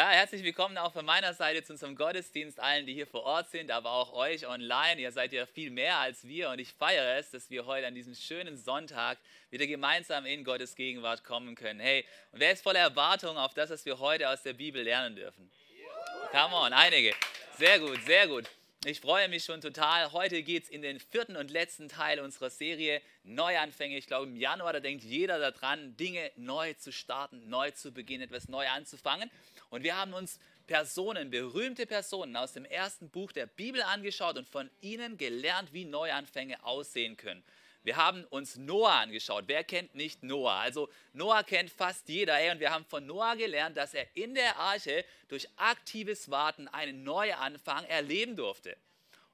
Ja, herzlich willkommen auch von meiner Seite zu unserem Gottesdienst, allen, die hier vor Ort sind, aber auch euch online. Ihr seid ja viel mehr als wir und ich feiere es, dass wir heute an diesem schönen Sonntag wieder gemeinsam in Gottes Gegenwart kommen können. Hey, und wer ist voller Erwartung auf das, was wir heute aus der Bibel lernen dürfen? Come on, einige. Sehr gut, sehr gut. Ich freue mich schon total. Heute geht es in den vierten und letzten Teil unserer Serie Neuanfänge. Ich glaube, im Januar, da denkt jeder daran, Dinge neu zu starten, neu zu beginnen, etwas neu anzufangen. Und wir haben uns Personen, berühmte Personen aus dem ersten Buch der Bibel angeschaut und von ihnen gelernt, wie Neuanfänge aussehen können. Wir haben uns Noah angeschaut. Wer kennt nicht Noah? Also Noah kennt fast jeder. Und wir haben von Noah gelernt, dass er in der Arche durch aktives Warten einen Neuanfang erleben durfte.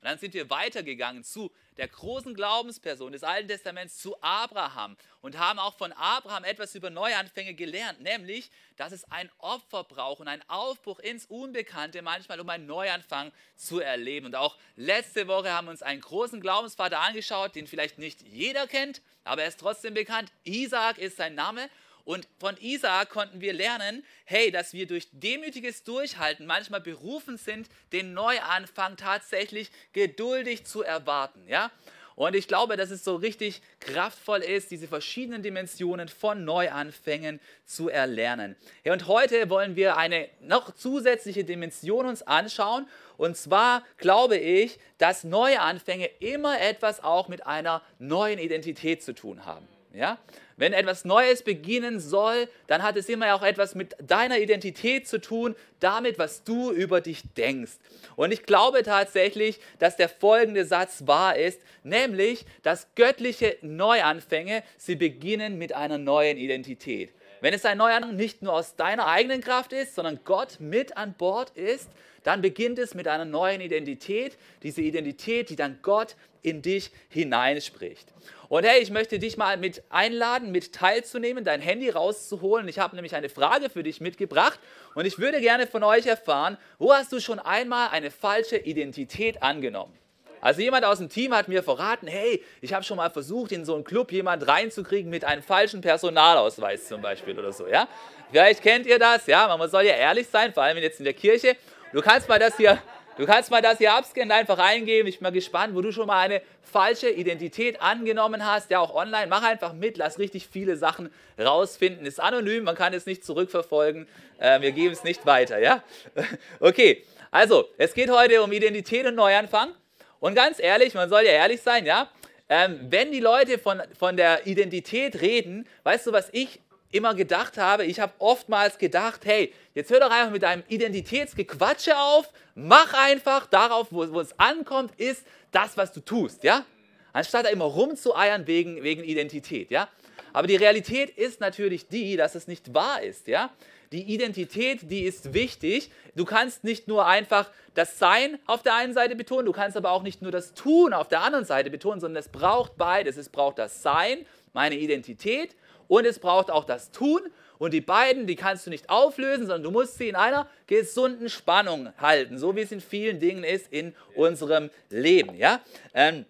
Und dann sind wir weitergegangen zu der großen Glaubensperson des Alten Testaments, zu Abraham und haben auch von Abraham etwas über Neuanfänge gelernt, nämlich, dass es ein Opfer braucht und ein Aufbruch ins Unbekannte manchmal, um einen Neuanfang zu erleben. Und auch letzte Woche haben wir uns einen großen Glaubensvater angeschaut, den vielleicht nicht jeder kennt, aber er ist trotzdem bekannt. Isaac ist sein Name und von Isaak konnten wir lernen, hey, dass wir durch demütiges Durchhalten manchmal berufen sind, den Neuanfang tatsächlich geduldig zu erwarten. Ja? Und ich glaube, dass es so richtig kraftvoll ist, diese verschiedenen Dimensionen von Neuanfängen zu erlernen. Ja, und heute wollen wir eine noch zusätzliche Dimension uns anschauen. Und zwar glaube ich, dass Neuanfänge immer etwas auch mit einer neuen Identität zu tun haben. Ja? Wenn etwas Neues beginnen soll, dann hat es immer auch etwas mit deiner Identität zu tun, damit, was du über dich denkst. Und ich glaube tatsächlich, dass der folgende Satz wahr ist, nämlich, dass göttliche Neuanfänge, sie beginnen mit einer neuen Identität. Wenn es ein Neuanfang nicht nur aus deiner eigenen Kraft ist, sondern Gott mit an Bord ist, dann beginnt es mit einer neuen Identität, diese Identität, die dann Gott in dich hineinspricht. Und hey, ich möchte dich mal mit einladen, mit teilzunehmen, dein Handy rauszuholen. Ich habe nämlich eine Frage für dich mitgebracht und ich würde gerne von euch erfahren, wo hast du schon einmal eine falsche Identität angenommen? Also jemand aus dem Team hat mir verraten, hey, ich habe schon mal versucht, in so einen Club jemand reinzukriegen mit einem falschen Personalausweis zum Beispiel oder so, ja? Vielleicht kennt ihr das, ja? Man soll ja ehrlich sein, vor allem jetzt in der Kirche. Du kannst mal das hier, du kannst mal das hier abscannen, einfach eingeben. Ich bin mal gespannt, wo du schon mal eine falsche Identität angenommen hast. Ja, auch online. Mach einfach mit, lass richtig viele Sachen rausfinden. Ist anonym, man kann es nicht zurückverfolgen. Äh, wir geben es nicht weiter, ja? Okay, also, es geht heute um Identität und Neuanfang. Und ganz ehrlich, man soll ja ehrlich sein, ja? Ähm, wenn die Leute von, von der Identität reden, weißt du, was ich immer gedacht habe, ich habe oftmals gedacht, hey, jetzt hör doch einfach mit deinem Identitätsgequatsche auf, mach einfach darauf, wo, wo es ankommt, ist das, was du tust, ja? Anstatt da immer rumzueiern wegen, wegen Identität, ja? Aber die Realität ist natürlich die, dass es nicht wahr ist, ja? Die Identität, die ist wichtig. Du kannst nicht nur einfach das Sein auf der einen Seite betonen, du kannst aber auch nicht nur das Tun auf der anderen Seite betonen, sondern es braucht beides. Es braucht das Sein, meine Identität und es braucht auch das Tun. Und die beiden, die kannst du nicht auflösen, sondern du musst sie in einer gesunden Spannung halten, so wie es in vielen Dingen ist in unserem Leben. Ja? Ähm,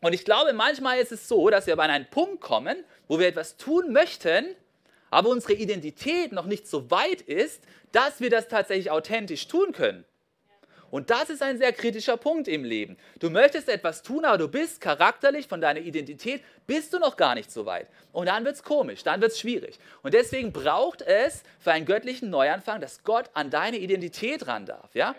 und ich glaube, manchmal ist es so, dass wir bei einen Punkt kommen, wo wir etwas tun möchten, aber unsere Identität noch nicht so weit ist, dass wir das tatsächlich authentisch tun können. Und das ist ein sehr kritischer Punkt im Leben. Du möchtest etwas tun, aber du bist charakterlich von deiner Identität, bist du noch gar nicht so weit. Und dann wird es komisch, dann wird es schwierig. Und deswegen braucht es für einen göttlichen Neuanfang, dass Gott an deine Identität ran darf. Ja?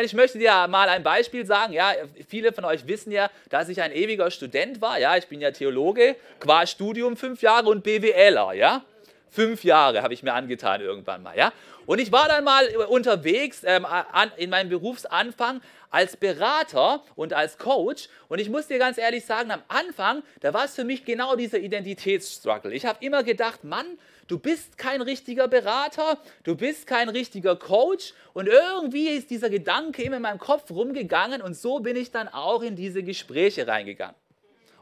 Ich möchte dir mal ein Beispiel sagen. Ja, viele von euch wissen ja, dass ich ein ewiger Student war. Ja, ich bin ja Theologe, qua Studium fünf Jahre und BWLer. Ja, fünf Jahre habe ich mir angetan irgendwann mal. Ja, und ich war dann mal unterwegs ähm, an, in meinem Berufsanfang als Berater und als Coach. Und ich muss dir ganz ehrlich sagen, am Anfang, da war es für mich genau dieser Identitätsstruggle. Ich habe immer gedacht, Mann, du bist kein richtiger Berater, du bist kein richtiger Coach. Und irgendwie ist dieser Gedanke immer in meinem Kopf rumgegangen und so bin ich dann auch in diese Gespräche reingegangen.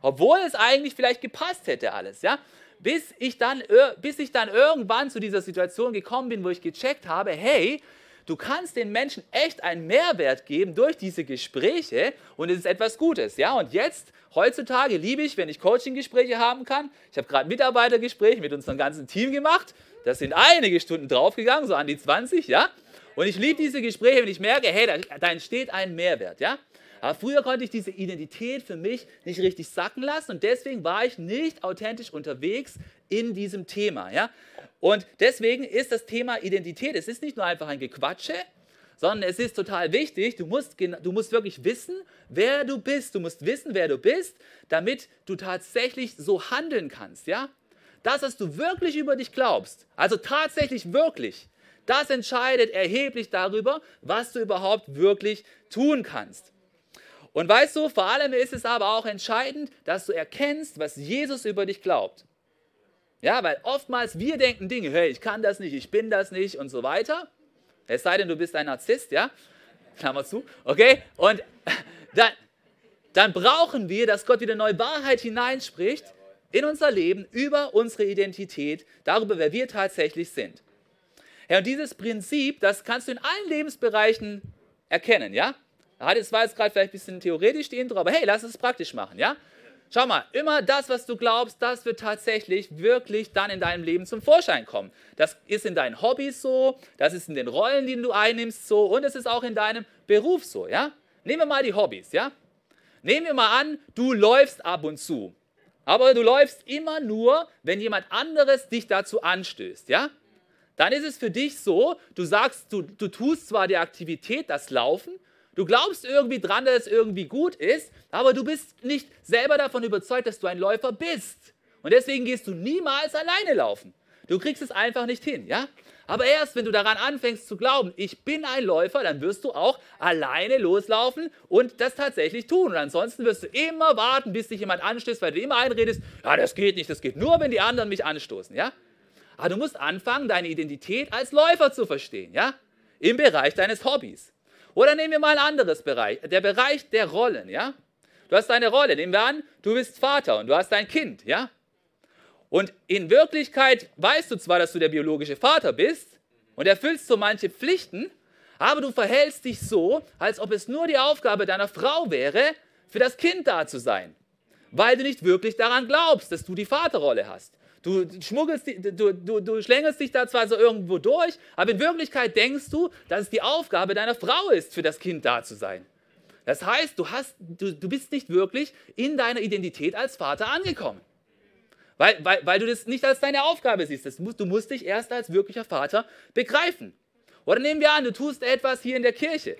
Obwohl es eigentlich vielleicht gepasst hätte alles, ja. Bis ich, dann, bis ich dann irgendwann zu dieser Situation gekommen bin, wo ich gecheckt habe, hey, du kannst den Menschen echt einen Mehrwert geben durch diese Gespräche und es ist etwas Gutes. Ja, und jetzt, heutzutage liebe ich, wenn ich Coaching-Gespräche haben kann. Ich habe gerade Mitarbeitergespräche mit unserem ganzen Team gemacht. Das sind einige Stunden draufgegangen, so an die 20, ja. Und ich liebe diese Gespräche, wenn ich merke, hey, da, da entsteht ein Mehrwert, ja. Aber früher konnte ich diese Identität für mich nicht richtig sacken lassen und deswegen war ich nicht authentisch unterwegs in diesem Thema. Ja? Und deswegen ist das Thema Identität, es ist nicht nur einfach ein Gequatsche, sondern es ist total wichtig, du musst, du musst wirklich wissen, wer du bist. Du musst wissen, wer du bist, damit du tatsächlich so handeln kannst. Ja? Das, was du wirklich über dich glaubst, also tatsächlich wirklich, das entscheidet erheblich darüber, was du überhaupt wirklich tun kannst. Und weißt du, vor allem ist es aber auch entscheidend, dass du erkennst, was Jesus über dich glaubt. Ja, weil oftmals wir denken Dinge, hey, ich kann das nicht, ich bin das nicht und so weiter. Es sei denn, du bist ein Narzisst, ja? Klammer zu, okay? Und dann, dann brauchen wir, dass Gott wieder neue Wahrheit hineinspricht in unser Leben über unsere Identität, darüber, wer wir tatsächlich sind. Ja, und dieses Prinzip, das kannst du in allen Lebensbereichen erkennen, ja? Das war jetzt gerade vielleicht ein bisschen theoretisch die Intro, aber hey, lass es praktisch machen, ja? Schau mal, immer das, was du glaubst, das wird tatsächlich wirklich dann in deinem Leben zum Vorschein kommen. Das ist in deinen Hobbys so, das ist in den Rollen, die du einnimmst so und es ist auch in deinem Beruf so, ja? Nehmen wir mal die Hobbys, ja? Nehmen wir mal an, du läufst ab und zu. Aber du läufst immer nur, wenn jemand anderes dich dazu anstößt, ja? Dann ist es für dich so, du sagst, du, du tust zwar die Aktivität, das Laufen, Du glaubst irgendwie dran, dass es irgendwie gut ist, aber du bist nicht selber davon überzeugt, dass du ein Läufer bist. Und deswegen gehst du niemals alleine laufen. Du kriegst es einfach nicht hin, ja? Aber erst wenn du daran anfängst zu glauben, ich bin ein Läufer, dann wirst du auch alleine loslaufen und das tatsächlich tun. Und ansonsten wirst du immer warten, bis dich jemand anstößt, weil du immer einredest, ja, das geht nicht, das geht nur, wenn die anderen mich anstoßen, ja? Aber du musst anfangen, deine Identität als Läufer zu verstehen, ja? Im Bereich deines Hobbys. Oder nehmen wir mal ein anderes Bereich, der Bereich der Rollen, ja? Du hast deine Rolle, nehmen wir an, du bist Vater und du hast ein Kind, ja? Und in Wirklichkeit weißt du zwar, dass du der biologische Vater bist und erfüllst so manche Pflichten, aber du verhältst dich so, als ob es nur die Aufgabe deiner Frau wäre, für das Kind da zu sein, weil du nicht wirklich daran glaubst, dass du die Vaterrolle hast. Du schmuggelst, du, du, du schlängelst dich da zwar so irgendwo durch, aber in Wirklichkeit denkst du, dass es die Aufgabe deiner Frau ist, für das Kind da zu sein. Das heißt, du, hast, du, du bist nicht wirklich in deiner Identität als Vater angekommen. Weil, weil, weil du das nicht als deine Aufgabe siehst. Das musst, du musst dich erst als wirklicher Vater begreifen. Oder nehmen wir an, du tust etwas hier in der Kirche.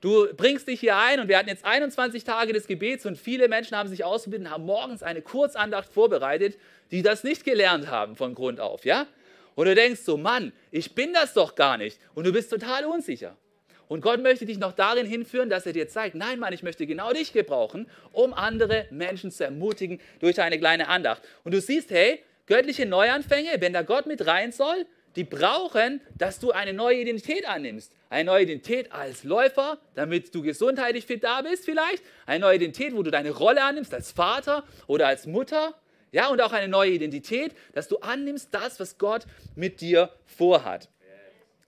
Du bringst dich hier ein und wir hatten jetzt 21 Tage des Gebets und viele Menschen haben sich ausgebildet und haben morgens eine Kurzandacht vorbereitet, die das nicht gelernt haben von Grund auf, ja? Und du denkst so, Mann, ich bin das doch gar nicht und du bist total unsicher. Und Gott möchte dich noch darin hinführen, dass er dir zeigt, nein, Mann, ich möchte genau dich gebrauchen, um andere Menschen zu ermutigen durch eine kleine Andacht. Und du siehst, hey, göttliche Neuanfänge, wenn da Gott mit rein soll, die brauchen, dass du eine neue Identität annimmst. Eine neue Identität als Läufer, damit du gesundheitlich fit da bist vielleicht. Eine neue Identität, wo du deine Rolle annimmst als Vater oder als Mutter. Ja, und auch eine neue Identität, dass du annimmst das, was Gott mit dir vorhat.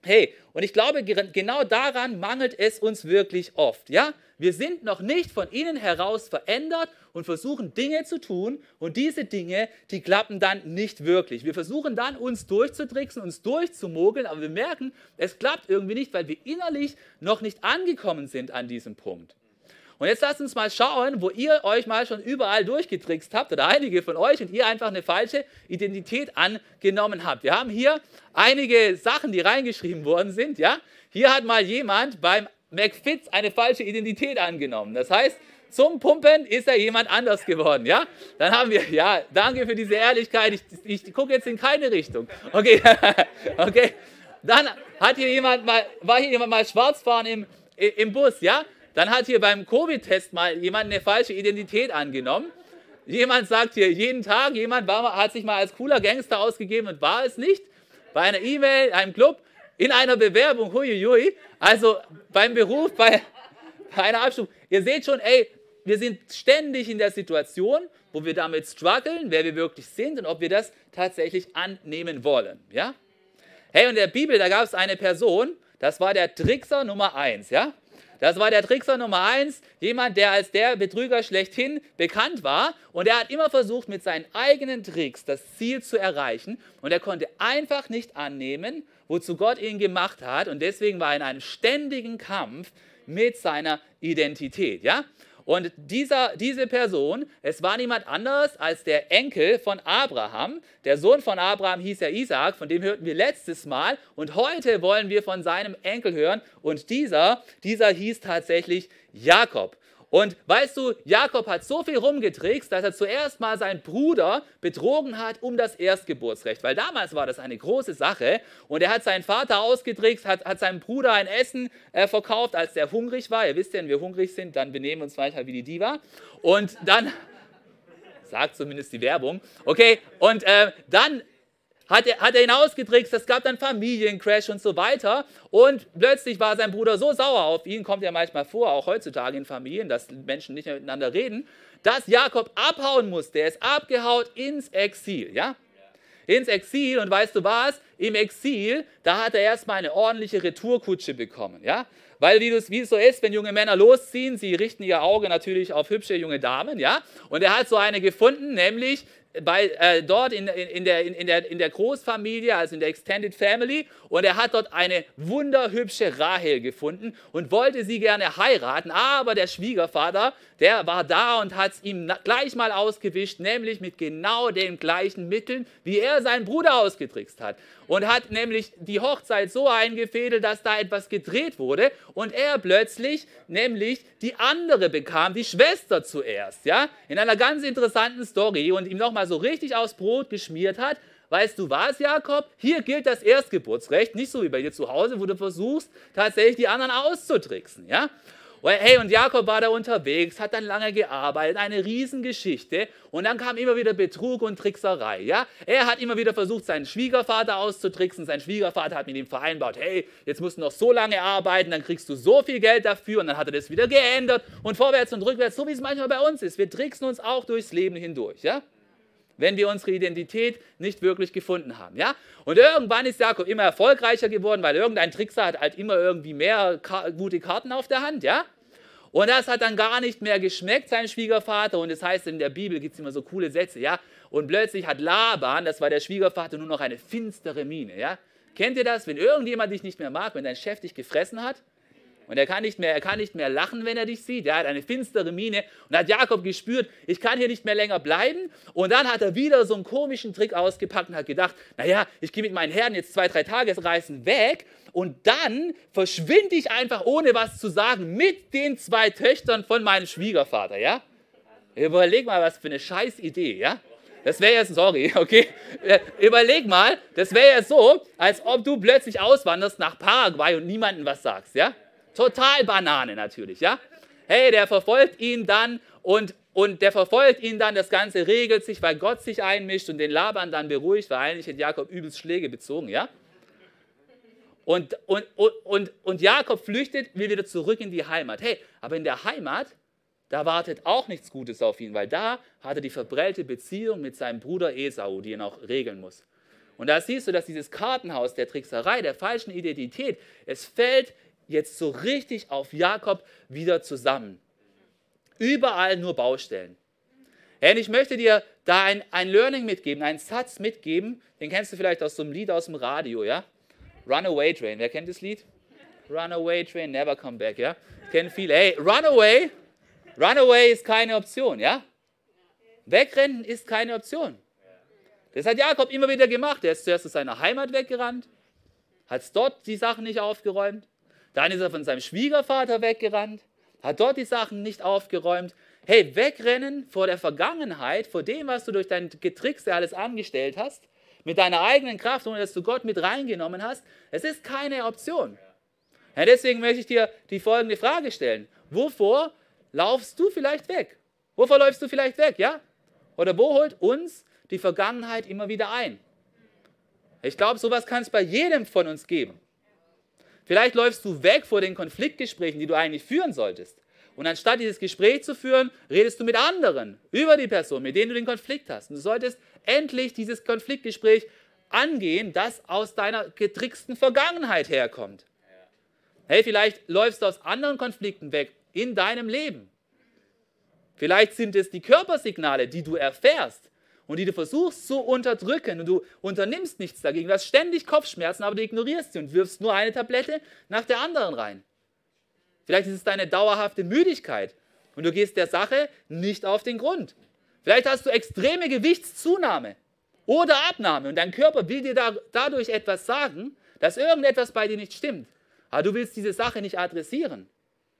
Hey, und ich glaube, genau daran mangelt es uns wirklich oft. Ja, wir sind noch nicht von innen heraus verändert und versuchen Dinge zu tun und diese Dinge, die klappen dann nicht wirklich. Wir versuchen dann uns durchzutricksen, uns durchzumogeln, aber wir merken, es klappt irgendwie nicht, weil wir innerlich noch nicht angekommen sind an diesem Punkt. Und jetzt lasst uns mal schauen, wo ihr euch mal schon überall durchgetrickst habt oder einige von euch und ihr einfach eine falsche Identität angenommen habt. Wir haben hier einige Sachen, die reingeschrieben worden sind. Ja? Hier hat mal jemand beim McFits eine falsche Identität angenommen. Das heißt, zum Pumpen ist er jemand anders geworden, ja? Dann haben wir, ja, danke für diese Ehrlichkeit, ich, ich gucke jetzt in keine Richtung. Okay, okay. Dann hat hier jemand mal, war hier jemand mal schwarz fahren im, im Bus, ja? Dann hat hier beim Covid-Test mal jemand eine falsche Identität angenommen. Jemand sagt hier jeden Tag, jemand war, hat sich mal als cooler Gangster ausgegeben und war es nicht. Bei einer E-Mail, einem Club, in einer Bewerbung, huiuiui, also beim Beruf, bei, bei einer Abstimmung. Ihr seht schon, ey, wir sind ständig in der Situation, wo wir damit strugglen, wer wir wirklich sind und ob wir das tatsächlich annehmen wollen. Ja? Hey, und der Bibel, da gab es eine Person, das war der Trickser Nummer eins. Ja? Das war der Trickser Nummer eins, jemand, der als der Betrüger schlechthin bekannt war. Und er hat immer versucht, mit seinen eigenen Tricks das Ziel zu erreichen. Und er konnte einfach nicht annehmen, wozu Gott ihn gemacht hat. Und deswegen war er in einem ständigen Kampf mit seiner Identität. Ja? Und dieser, diese Person, es war niemand anders als der Enkel von Abraham. Der Sohn von Abraham hieß ja Isaac, von dem hörten wir letztes Mal. Und heute wollen wir von seinem Enkel hören. Und dieser, dieser hieß tatsächlich Jakob. Und weißt du, Jakob hat so viel rumgetrickst, dass er zuerst mal seinen Bruder betrogen hat um das Erstgeburtsrecht, weil damals war das eine große Sache. Und er hat seinen Vater ausgetrickst, hat, hat seinem Bruder ein Essen äh, verkauft, als der hungrig war. Ihr wisst ja, wenn wir hungrig sind, dann benehmen wir uns manchmal wie die Diva. Und dann, sagt zumindest die Werbung, okay, und äh, dann hat er, hat er ihn ausgetrickst, es gab dann Familiencrash und so weiter. Und plötzlich war sein Bruder so sauer auf ihn, kommt ja manchmal vor, auch heutzutage in Familien, dass Menschen nicht mehr miteinander reden, dass Jakob abhauen musste. Er ist abgehaut ins Exil, ja? Ins Exil und weißt du was? Im Exil, da hat er erstmal eine ordentliche Retourkutsche bekommen, ja? Weil wie, wie es so ist, wenn junge Männer losziehen, sie richten ihr Auge natürlich auf hübsche junge Damen, ja? Und er hat so eine gefunden, nämlich bei, äh, dort in, in, der, in, der, in der Großfamilie, also in der Extended Family, und er hat dort eine wunderhübsche Rahel gefunden und wollte sie gerne heiraten, aber der Schwiegervater, der war da und hat es ihm gleich mal ausgewischt, nämlich mit genau den gleichen Mitteln, wie er seinen Bruder ausgetrickst hat. Und hat nämlich die Hochzeit so eingefädelt, dass da etwas gedreht wurde und er plötzlich nämlich die andere bekam, die Schwester zuerst, ja, in einer ganz interessanten Story und ihm nochmal so richtig aufs Brot geschmiert hat, weißt du was, Jakob? Hier gilt das Erstgeburtsrecht, nicht so wie bei dir zu Hause, wo du versuchst, tatsächlich die anderen auszutricksen, ja? Hey, und Jakob war da unterwegs, hat dann lange gearbeitet, eine Riesengeschichte. Und dann kam immer wieder Betrug und Trickserei. Ja? Er hat immer wieder versucht, seinen Schwiegervater auszutricksen. Sein Schwiegervater hat mit ihm vereinbart, hey, jetzt musst du noch so lange arbeiten, dann kriegst du so viel Geld dafür. Und dann hat er das wieder geändert und vorwärts und rückwärts, so wie es manchmal bei uns ist. Wir tricksen uns auch durchs Leben hindurch. Ja? Wenn wir unsere Identität nicht wirklich gefunden haben. Ja? Und irgendwann ist Jakob immer erfolgreicher geworden, weil irgendein Trickser hat halt immer irgendwie mehr gute Karten auf der Hand. Ja? Und das hat dann gar nicht mehr geschmeckt, sein Schwiegervater. Und das heißt, in der Bibel gibt es immer so coole Sätze. Ja? Und plötzlich hat Laban, das war der Schwiegervater, nur noch eine finstere Miene. Ja? Kennt ihr das, wenn irgendjemand dich nicht mehr mag, wenn dein Chef dich gefressen hat? Und er kann, nicht mehr, er kann nicht mehr lachen, wenn er dich sieht. Er hat eine finstere Miene. Und hat Jakob gespürt, ich kann hier nicht mehr länger bleiben. Und dann hat er wieder so einen komischen Trick ausgepackt und hat gedacht, naja, ich gehe mit meinen Herren jetzt zwei, drei Tagesreisen weg. Und dann verschwinde ich einfach, ohne was zu sagen, mit den zwei Töchtern von meinem Schwiegervater. Ja? Überleg mal, was für eine scheiß Idee, ja? Das wäre jetzt, sorry, okay? Überleg mal, das wäre ja so, als ob du plötzlich auswanderst nach Paraguay und niemandem was sagst, ja? Total Banane natürlich, ja? Hey, der verfolgt ihn dann und, und der verfolgt ihn dann, das Ganze regelt sich, weil Gott sich einmischt und den Laban dann beruhigt, weil eigentlich hat Jakob übelst Schläge bezogen, ja? Und, und, und, und Jakob flüchtet, will wieder zurück in die Heimat. Hey, aber in der Heimat, da wartet auch nichts Gutes auf ihn, weil da hat er die verbrellte Beziehung mit seinem Bruder Esau, die er noch regeln muss. Und da siehst du, dass dieses Kartenhaus der Trickserei, der falschen Identität, es fällt jetzt so richtig auf Jakob wieder zusammen. Überall nur Baustellen. Und ich möchte dir da ein, ein Learning mitgeben, einen Satz mitgeben, den kennst du vielleicht aus so einem Lied aus dem Radio, ja? Runaway Train, wer kennt das Lied? Runaway Train, never come back, ja? Kennen viele. Hey, Runaway, Runaway ist keine Option, ja? Wegrennen ist keine Option. Das hat Jakob immer wieder gemacht. Er ist zuerst aus seiner Heimat weggerannt, hat dort die Sachen nicht aufgeräumt, dann ist er von seinem Schwiegervater weggerannt, hat dort die Sachen nicht aufgeräumt. Hey, wegrennen vor der Vergangenheit, vor dem, was du durch dein Getrickse alles angestellt hast, mit deiner eigenen Kraft, ohne dass du Gott mit reingenommen hast, es ist keine Option. Ja, deswegen möchte ich dir die folgende Frage stellen. Wovor laufst du vielleicht weg? Wovor läufst du vielleicht weg, ja? Oder wo holt uns die Vergangenheit immer wieder ein? Ich glaube, sowas kann es bei jedem von uns geben. Vielleicht läufst du weg vor den Konfliktgesprächen, die du eigentlich führen solltest. Und anstatt dieses Gespräch zu führen, redest du mit anderen über die Person, mit denen du den Konflikt hast. Und du solltest endlich dieses Konfliktgespräch angehen, das aus deiner getricksten Vergangenheit herkommt. Hey, vielleicht läufst du aus anderen Konflikten weg in deinem Leben. Vielleicht sind es die Körpersignale, die du erfährst und die du versuchst zu unterdrücken und du unternimmst nichts dagegen. Du hast ständig Kopfschmerzen, aber du ignorierst sie und wirfst nur eine Tablette nach der anderen rein. Vielleicht ist es deine dauerhafte Müdigkeit und du gehst der Sache nicht auf den Grund. Vielleicht hast du extreme Gewichtszunahme oder Abnahme und dein Körper will dir da, dadurch etwas sagen, dass irgendetwas bei dir nicht stimmt. Aber du willst diese Sache nicht adressieren.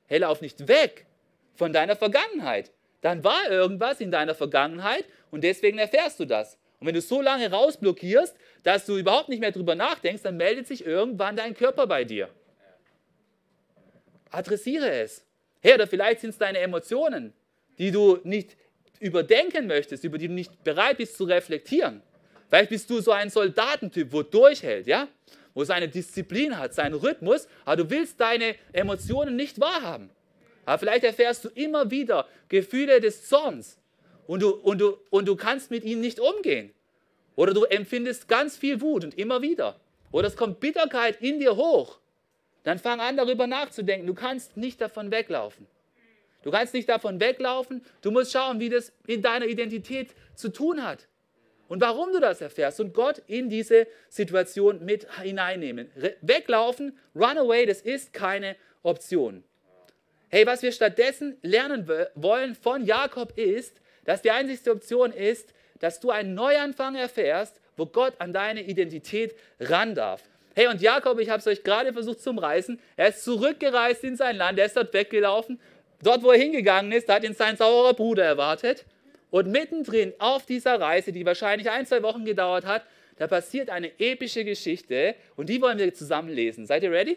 Hey, lauf nicht weg von deiner Vergangenheit. Dann war irgendwas in deiner Vergangenheit und deswegen erfährst du das. Und wenn du so lange rausblockierst, dass du überhaupt nicht mehr drüber nachdenkst, dann meldet sich irgendwann dein Körper bei dir. Adressiere es. Hey, oder vielleicht sind es deine Emotionen, die du nicht überdenken möchtest, über die du nicht bereit bist zu reflektieren. Vielleicht bist du so ein Soldatentyp, wo durchhält, ja? Wo seine Disziplin hat, seinen Rhythmus, aber du willst deine Emotionen nicht wahrhaben. Aber vielleicht erfährst du immer wieder Gefühle des Zorns und du, und du, und du kannst mit ihnen nicht umgehen. Oder du empfindest ganz viel Wut und immer wieder. Oder es kommt Bitterkeit in dir hoch. Dann fang an, darüber nachzudenken. Du kannst nicht davon weglaufen. Du kannst nicht davon weglaufen. Du musst schauen, wie das in deiner Identität zu tun hat und warum du das erfährst und Gott in diese Situation mit hineinnehmen. Weglaufen, run away, das ist keine Option. Hey, was wir stattdessen lernen wollen von Jakob ist, dass die einzige Option ist, dass du einen Neuanfang erfährst, wo Gott an deine Identität ran darf. Hey, und Jakob, ich habe es euch gerade versucht zu reißen, er ist zurückgereist in sein Land, er ist dort weggelaufen. Dort, wo er hingegangen ist, hat ihn sein saurer Bruder erwartet. Und mittendrin auf dieser Reise, die wahrscheinlich ein, zwei Wochen gedauert hat, da passiert eine epische Geschichte und die wollen wir zusammen lesen. Seid ihr ready?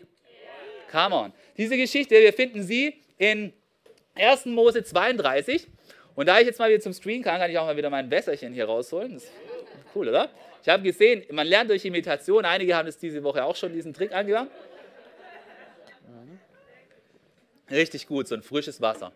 Come on. Diese Geschichte, wir finden sie in 1. Mose 32. Und da ich jetzt mal wieder zum Screen kann, kann ich auch mal wieder mein Wässerchen hier rausholen. Das ist cool, oder? Ich habe gesehen, man lernt durch Imitation. Einige haben es diese Woche auch schon diesen Trick angewandt. Richtig gut, so ein frisches Wasser.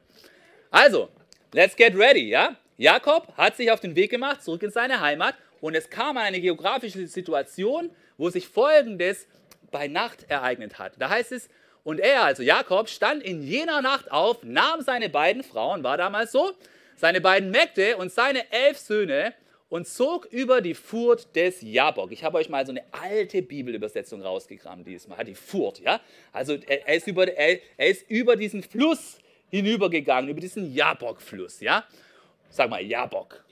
Also, let's get ready, ja? Jakob hat sich auf den Weg gemacht, zurück in seine Heimat und es kam eine geografische Situation, wo sich Folgendes bei Nacht ereignet hat. Da heißt es, und er, also Jakob, stand in jener Nacht auf, nahm seine beiden Frauen, war damals so, seine beiden Mägde und seine elf Söhne und zog über die Furt des Jabok. Ich habe euch mal so eine alte Bibelübersetzung rausgekramt diesmal, die Furt, ja? Also er, er, ist über, er, er ist über diesen Fluss hinübergegangen, über diesen Jabok-Fluss, ja? Sag mal, Jabok.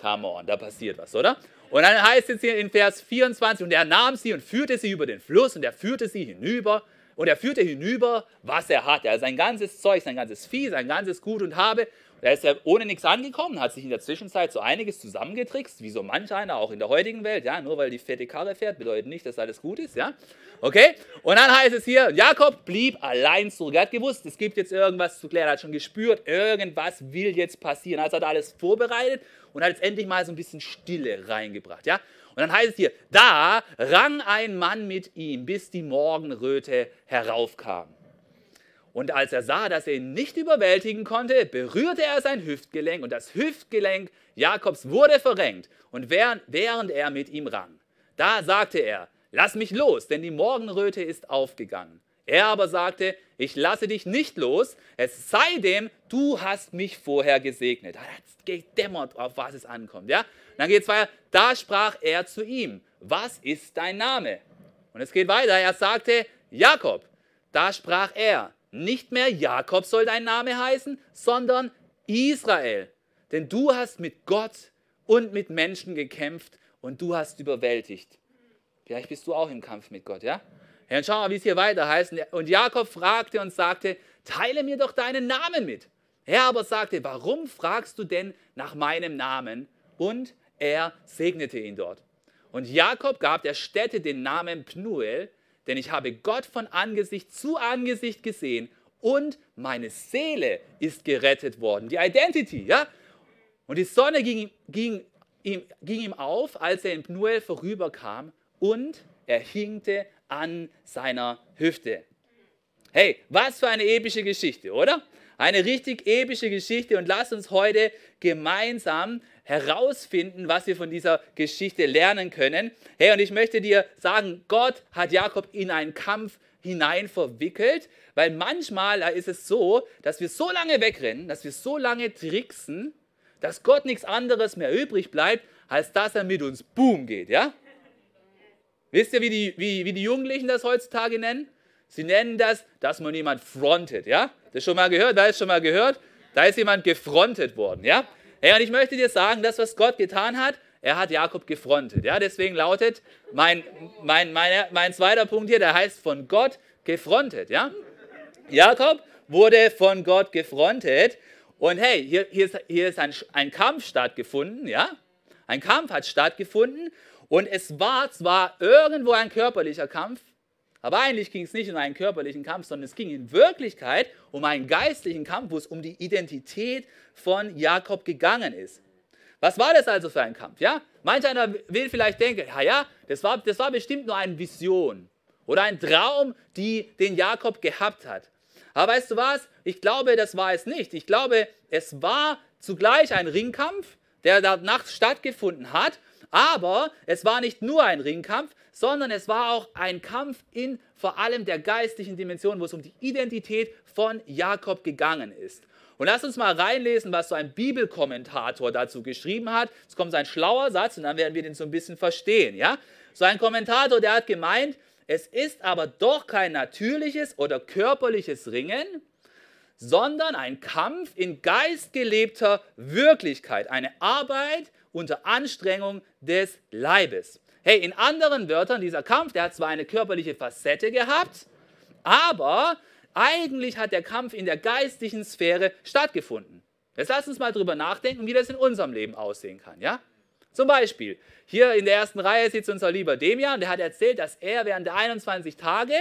Come on, da passiert was, oder? Und dann heißt es hier in Vers 24, und er nahm sie und führte sie über den Fluss und er führte sie hinüber und er führte hinüber, was er hatte. Also sein ganzes Zeug, sein ganzes Vieh, sein ganzes Gut und Habe. Er ist ja ohne nichts angekommen, hat sich in der Zwischenzeit so einiges zusammengetrickst, wie so manch einer auch in der heutigen Welt. Ja, nur weil die fette Karre fährt, bedeutet nicht, dass alles gut ist. Ja, okay. Und dann heißt es hier, Jakob blieb allein zurück. Er hat gewusst, es gibt jetzt irgendwas zu klären. Er hat schon gespürt, irgendwas will jetzt passieren. Also hat er alles vorbereitet und hat jetzt endlich mal so ein bisschen Stille reingebracht. Ja, dann heißt es hier, da rang ein Mann mit ihm, bis die Morgenröte heraufkam. Und als er sah, dass er ihn nicht überwältigen konnte, berührte er sein Hüftgelenk und das Hüftgelenk Jakobs wurde verrenkt und während, während er mit ihm rang. Da sagte er, lass mich los, denn die Morgenröte ist aufgegangen. Er aber sagte, ich lasse dich nicht los, es sei denn, du hast mich vorher gesegnet. Da hat gedämmert, auf was es ankommt. Ja? Dann geht es weiter, da sprach er zu ihm, was ist dein Name? Und es geht weiter, er sagte, Jakob. Da sprach er, nicht mehr Jakob soll dein Name heißen, sondern Israel. Denn du hast mit Gott und mit Menschen gekämpft und du hast überwältigt. Vielleicht bist du auch im Kampf mit Gott, ja? Ja, und schau mal, wie es hier weiter heißt. Und Jakob fragte und sagte, teile mir doch deinen Namen mit. Er aber sagte, warum fragst du denn nach meinem Namen? Und er segnete ihn dort. Und Jakob gab der Stätte den Namen Pnuel, denn ich habe Gott von Angesicht zu Angesicht gesehen und meine Seele ist gerettet worden. Die Identity, ja? Und die Sonne ging, ging, ihm, ging ihm auf, als er in Pnuel vorüberkam und er hinkte an seiner Hüfte. Hey, was für eine epische Geschichte, oder? Eine richtig epische Geschichte und lasst uns heute gemeinsam herausfinden, was wir von dieser Geschichte lernen können. Hey, und ich möchte dir sagen, Gott hat Jakob in einen Kampf hinein verwickelt, weil manchmal ist es so, dass wir so lange wegrennen, dass wir so lange tricksen, dass Gott nichts anderes mehr übrig bleibt, als dass er mit uns boom geht, ja? Wisst ihr, wie die, wie, wie die Jugendlichen das heutzutage nennen? Sie nennen das, dass man jemand frontet, ja? Das schon mal gehört? Wer ist schon mal gehört? Da ist jemand gefrontet worden, ja? Ja, und ich möchte dir sagen, das, was Gott getan hat, er hat Jakob gefrontet. Ja, deswegen lautet mein, mein, mein, mein zweiter Punkt hier, der heißt von Gott gefrontet. Ja? Jakob wurde von Gott gefrontet. Und hey, hier, hier ist, hier ist ein, ein Kampf stattgefunden. Ja? Ein Kampf hat stattgefunden. Und es war zwar irgendwo ein körperlicher Kampf, aber eigentlich ging es nicht um einen körperlichen Kampf, sondern es ging in Wirklichkeit um einen geistlichen Kampf, wo es um die Identität von Jakob gegangen ist. Was war das also für ein Kampf? Ja? Manch einer will vielleicht denken, ja, ja, das war, das war bestimmt nur eine Vision oder ein Traum, die den Jakob gehabt hat. Aber weißt du was? Ich glaube, das war es nicht. Ich glaube, es war zugleich ein Ringkampf, der danach stattgefunden hat. Aber es war nicht nur ein Ringkampf, sondern es war auch ein Kampf in vor allem der geistlichen Dimension, wo es um die Identität von Jakob gegangen ist. Und lass uns mal reinlesen, was so ein Bibelkommentator dazu geschrieben hat. Es kommt ein schlauer Satz und dann werden wir den so ein bisschen verstehen. Ja? So ein Kommentator, der hat gemeint, es ist aber doch kein natürliches oder körperliches Ringen, sondern ein Kampf in geistgelebter Wirklichkeit, eine Arbeit unter Anstrengung des Leibes. Hey, in anderen Wörtern, dieser Kampf, der hat zwar eine körperliche Facette gehabt, aber eigentlich hat der Kampf in der geistlichen Sphäre stattgefunden. Jetzt lass uns mal drüber nachdenken, wie das in unserem Leben aussehen kann. Ja? Zum Beispiel, hier in der ersten Reihe sitzt unser lieber Demian, der hat erzählt, dass er während der 21 Tage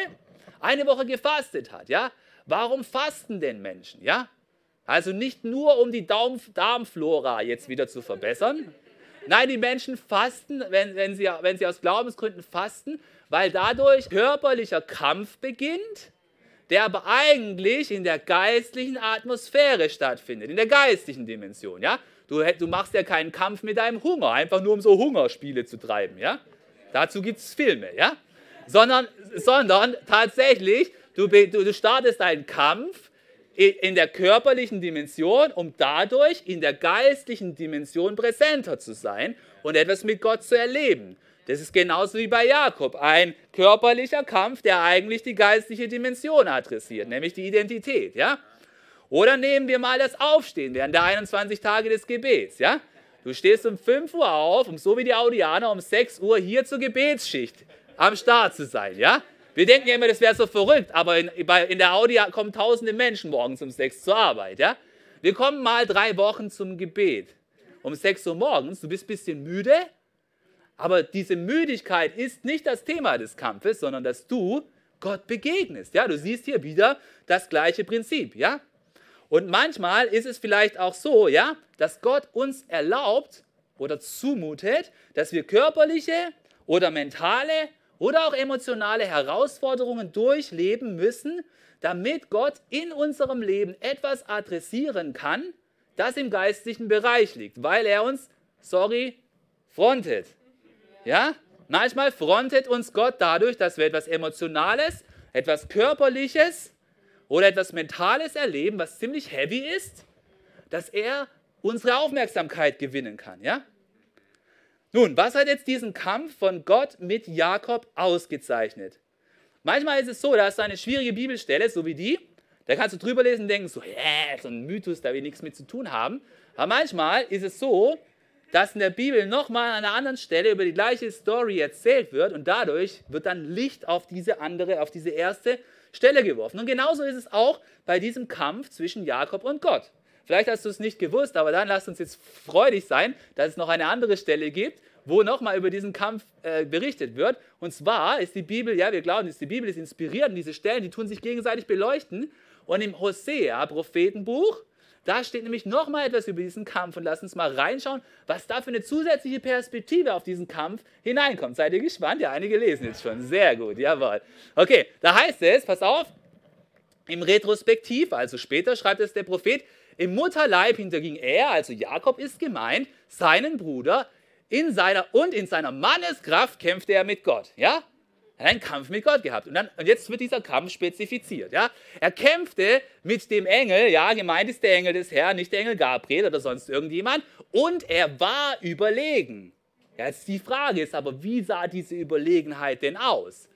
eine Woche gefastet hat. Ja? Warum fasten denn Menschen? Ja? Also nicht nur, um die Darmflora jetzt wieder zu verbessern. Nein, die Menschen fasten, wenn, wenn, sie, wenn sie aus Glaubensgründen fasten, weil dadurch körperlicher Kampf beginnt der aber eigentlich in der geistlichen Atmosphäre stattfindet, in der geistlichen Dimension. Ja? Du, du machst ja keinen Kampf mit deinem Hunger, einfach nur um so Hungerspiele zu treiben. Ja? Dazu gibt es Filme. Ja? Sondern, sondern tatsächlich, du, du, du startest einen Kampf in der körperlichen Dimension, um dadurch in der geistlichen Dimension präsenter zu sein und etwas mit Gott zu erleben. Das ist genauso wie bei Jakob, ein körperlicher Kampf, der eigentlich die geistliche Dimension adressiert, nämlich die Identität, ja? Oder nehmen wir mal das Aufstehen während der 21 Tage des Gebets, ja? Du stehst um 5 Uhr auf, um so wie die Audianer um 6 Uhr hier zur Gebetsschicht am Start zu sein, ja? Wir denken ja immer, das wäre so verrückt, aber in, in der Audi kommen tausende Menschen morgens um 6 zur Arbeit, ja? Wir kommen mal drei Wochen zum Gebet. Um 6 Uhr morgens, du bist ein bisschen müde, aber diese Müdigkeit ist nicht das Thema des Kampfes, sondern dass du Gott begegnest. Ja, du siehst hier wieder das gleiche Prinzip, ja? Und manchmal ist es vielleicht auch so, ja, dass Gott uns erlaubt oder zumutet, dass wir körperliche oder mentale oder auch emotionale Herausforderungen durchleben müssen, damit Gott in unserem Leben etwas adressieren kann, das im geistlichen Bereich liegt, weil er uns, sorry, frontet. Ja? Manchmal frontet uns Gott dadurch, dass wir etwas Emotionales, etwas Körperliches oder etwas Mentales erleben, was ziemlich heavy ist, dass er unsere Aufmerksamkeit gewinnen kann. Ja? Nun, was hat jetzt diesen Kampf von Gott mit Jakob ausgezeichnet? Manchmal ist es so, da ist eine schwierige Bibelstelle, so wie die, da kannst du drüber lesen und denken, so, yeah, so ein Mythos, da wir nichts mit zu tun haben. Aber manchmal ist es so, dass in der Bibel nochmal an einer anderen Stelle über die gleiche Story erzählt wird und dadurch wird dann Licht auf diese andere, auf diese erste Stelle geworfen. Und genauso ist es auch bei diesem Kampf zwischen Jakob und Gott. Vielleicht hast du es nicht gewusst, aber dann lass uns jetzt freudig sein, dass es noch eine andere Stelle gibt, wo nochmal über diesen Kampf äh, berichtet wird. Und zwar ist die Bibel, ja, wir glauben, die Bibel ist inspiriert und diese Stellen, die tun sich gegenseitig beleuchten. Und im Hosea, Prophetenbuch, da steht nämlich nochmal etwas über diesen Kampf und lass uns mal reinschauen, was da für eine zusätzliche Perspektive auf diesen Kampf hineinkommt. Seid ihr gespannt? Ja, einige lesen jetzt schon. Sehr gut, jawohl. Okay, da heißt es, pass auf, im Retrospektiv, also später schreibt es der Prophet, im Mutterleib hinterging er, also Jakob ist gemeint, seinen Bruder, in seiner und in seiner Manneskraft kämpfte er mit Gott. Ja? Er hat einen Kampf mit Gott gehabt. Und, dann, und jetzt wird dieser Kampf spezifiziert. Ja? Er kämpfte mit dem Engel, ja, gemeint ist der Engel des Herrn, nicht der Engel Gabriel oder sonst irgendjemand. Und er war überlegen. Ja, jetzt die Frage ist aber, wie sah diese Überlegenheit denn aus?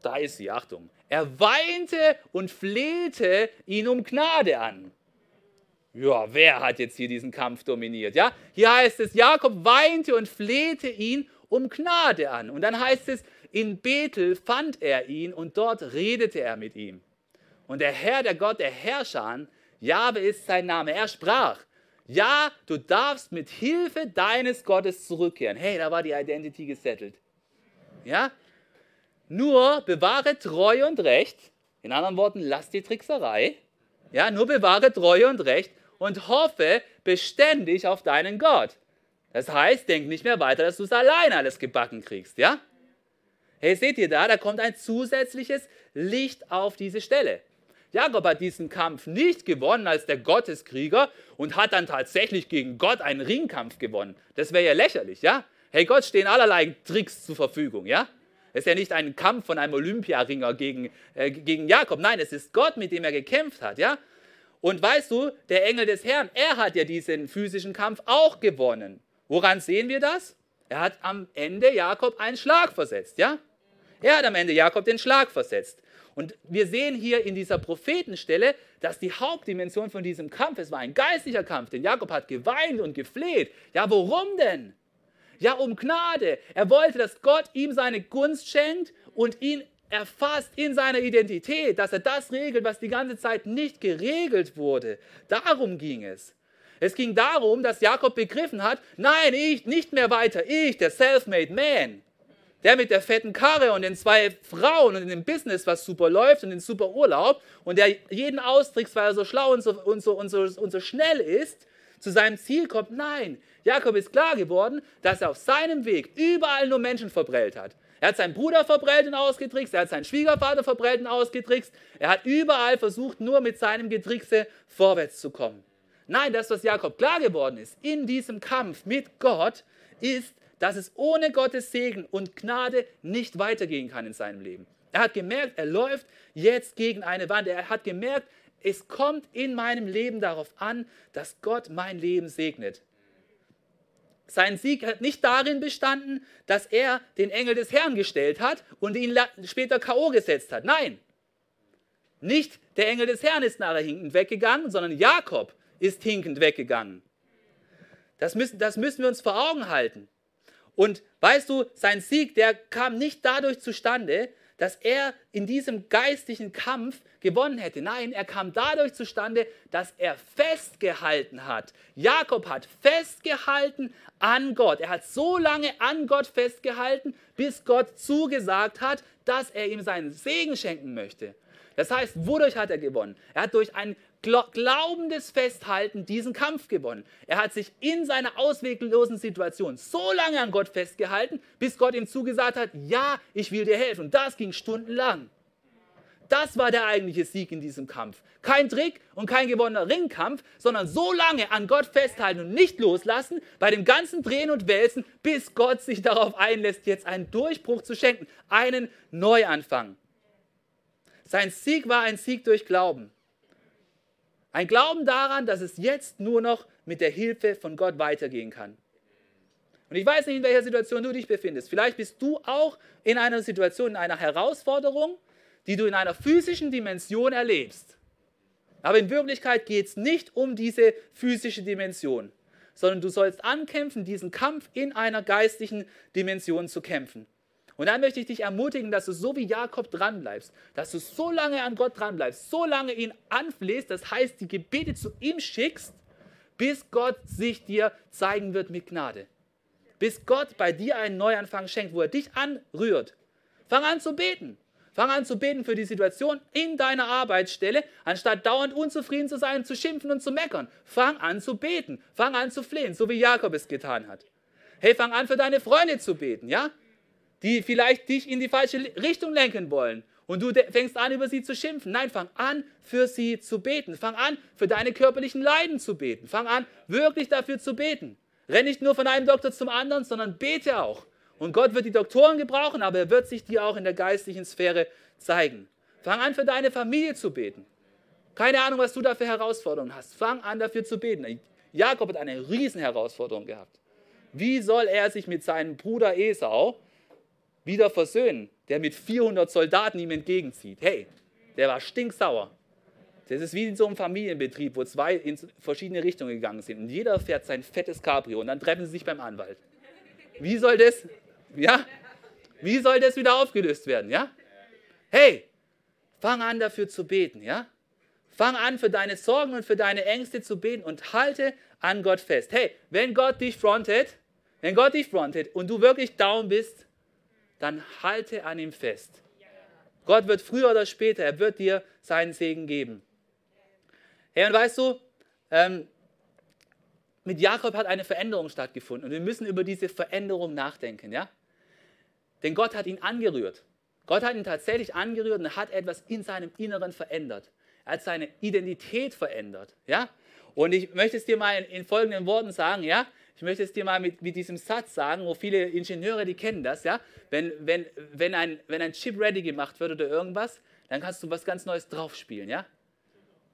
Da ist sie, Achtung. Er weinte und flehte ihn um Gnade an. Ja, wer hat jetzt hier diesen Kampf dominiert? Ja, hier heißt es, Jakob weinte und flehte ihn um Gnade an. Und dann heißt es, in Bethel fand er ihn und dort redete er mit ihm. Und der Herr, der Gott, der Herrscher, Jahwe ist sein Name. Er sprach, ja, du darfst mit Hilfe deines Gottes zurückkehren. Hey, da war die Identity gesettelt. Ja? Nur bewahre Treue und Recht. In anderen Worten, lass die Trickserei. Ja, nur bewahre Treue und Recht und hoffe beständig auf deinen Gott. Das heißt, denk nicht mehr weiter, dass du es allein alles gebacken kriegst, ja? Hey, seht ihr da, da kommt ein zusätzliches Licht auf diese Stelle. Jakob hat diesen Kampf nicht gewonnen als der Gotteskrieger und hat dann tatsächlich gegen Gott einen Ringkampf gewonnen. Das wäre ja lächerlich, ja? Hey, Gott stehen allerlei Tricks zur Verfügung, ja? Es ist ja nicht ein Kampf von einem Olympiaringer gegen, äh, gegen Jakob. Nein, es ist Gott, mit dem er gekämpft hat, ja? Und weißt du, der Engel des Herrn, er hat ja diesen physischen Kampf auch gewonnen. Woran sehen wir das? Er hat am Ende Jakob einen Schlag versetzt, ja? Er hat am Ende Jakob den Schlag versetzt. Und wir sehen hier in dieser Prophetenstelle, dass die Hauptdimension von diesem Kampf, es war ein geistlicher Kampf, denn Jakob hat geweint und gefleht. Ja, warum denn? Ja, um Gnade. Er wollte, dass Gott ihm seine Gunst schenkt und ihn erfasst in seiner Identität, dass er das regelt, was die ganze Zeit nicht geregelt wurde. Darum ging es. Es ging darum, dass Jakob begriffen hat, nein, ich nicht mehr weiter, ich, der self-made man, der mit der fetten Karre und den zwei Frauen und dem Business, was super läuft und den super Urlaub und der jeden austrickst, weil er so schlau und so, und so, und so, und so schnell ist, zu seinem Ziel kommt. Nein, Jakob ist klar geworden, dass er auf seinem Weg überall nur Menschen verbrellt hat. Er hat seinen Bruder verbrellt und ausgetrickst, er hat seinen Schwiegervater verbrellt und ausgetrickst. Er hat überall versucht, nur mit seinem Getrickse vorwärts zu kommen. Nein, das, was Jakob klar geworden ist in diesem Kampf mit Gott, ist, dass es ohne Gottes Segen und Gnade nicht weitergehen kann in seinem Leben. Er hat gemerkt, er läuft jetzt gegen eine Wand. Er hat gemerkt, es kommt in meinem Leben darauf an, dass Gott mein Leben segnet. Sein Sieg hat nicht darin bestanden, dass er den Engel des Herrn gestellt hat und ihn später K.O. gesetzt hat. Nein, nicht der Engel des Herrn ist nachher hinkend weggegangen, sondern Jakob ist hinkend weggegangen. Das müssen, das müssen wir uns vor Augen halten. Und weißt du, sein Sieg, der kam nicht dadurch zustande, dass er in diesem geistlichen Kampf gewonnen hätte. Nein, er kam dadurch zustande, dass er festgehalten hat. Jakob hat festgehalten an Gott. Er hat so lange an Gott festgehalten, bis Gott zugesagt hat, dass er ihm seinen Segen schenken möchte. Das heißt, wodurch hat er gewonnen? Er hat durch ein glaubendes Festhalten diesen Kampf gewonnen. Er hat sich in seiner ausweglosen Situation so lange an Gott festgehalten, bis Gott ihm zugesagt hat, ja, ich will dir helfen. Und das ging stundenlang. Das war der eigentliche Sieg in diesem Kampf. Kein Trick und kein gewonnener Ringkampf, sondern so lange an Gott festhalten und nicht loslassen, bei dem ganzen Drehen und Wälzen, bis Gott sich darauf einlässt, jetzt einen Durchbruch zu schenken, einen Neuanfang. Sein Sieg war ein Sieg durch Glauben. Ein Glauben daran, dass es jetzt nur noch mit der Hilfe von Gott weitergehen kann. Und ich weiß nicht, in welcher Situation du dich befindest. Vielleicht bist du auch in einer Situation, in einer Herausforderung, die du in einer physischen Dimension erlebst. Aber in Wirklichkeit geht es nicht um diese physische Dimension, sondern du sollst ankämpfen, diesen Kampf in einer geistlichen Dimension zu kämpfen. Und dann möchte ich dich ermutigen, dass du so wie Jakob dranbleibst, dass du so lange an Gott dranbleibst, so lange ihn anflehst, das heißt, die Gebete zu ihm schickst, bis Gott sich dir zeigen wird mit Gnade. Bis Gott bei dir einen Neuanfang schenkt, wo er dich anrührt. Fang an zu beten. Fang an zu beten für die Situation in deiner Arbeitsstelle, anstatt dauernd unzufrieden zu sein, zu schimpfen und zu meckern. Fang an zu beten. Fang an zu flehen, so wie Jakob es getan hat. Hey, fang an für deine Freunde zu beten, ja? Die vielleicht dich in die falsche Richtung lenken wollen und du fängst an, über sie zu schimpfen. Nein, fang an, für sie zu beten. Fang an, für deine körperlichen Leiden zu beten. Fang an, wirklich dafür zu beten. Renn nicht nur von einem Doktor zum anderen, sondern bete auch. Und Gott wird die Doktoren gebrauchen, aber er wird sich dir auch in der geistlichen Sphäre zeigen. Fang an, für deine Familie zu beten. Keine Ahnung, was du da für Herausforderungen hast. Fang an, dafür zu beten. Jakob hat eine Riesenherausforderung gehabt. Wie soll er sich mit seinem Bruder Esau wieder versöhnen, der mit 400 Soldaten ihm entgegenzieht? Hey, der war stinksauer. Das ist wie in so einem Familienbetrieb, wo zwei in verschiedene Richtungen gegangen sind und jeder fährt sein fettes Cabrio und dann treffen sie sich beim Anwalt. Wie soll das, ja? Wie soll das wieder aufgelöst werden, ja? Hey, fang an dafür zu beten, ja? Fang an für deine Sorgen und für deine Ängste zu beten und halte an Gott fest. Hey, wenn Gott dich frontet, wenn Gott dich frontet und du wirklich down bist, dann halte an ihm fest. Gott wird früher oder später, er wird dir seinen Segen geben. Hey, und weißt du, ähm, mit Jakob hat eine Veränderung stattgefunden und wir müssen über diese Veränderung nachdenken, ja? Denn Gott hat ihn angerührt. Gott hat ihn tatsächlich angerührt und hat etwas in seinem Inneren verändert. Er hat seine Identität verändert, ja? Und ich möchte es dir mal in, in folgenden Worten sagen, ja? Ich möchte es dir mal mit, mit, diesem Satz sagen, wo viele Ingenieure, die kennen das, ja? Wenn, wenn, wenn, ein, wenn ein Chip ready gemacht wird oder irgendwas, dann kannst du was ganz Neues draufspielen, ja?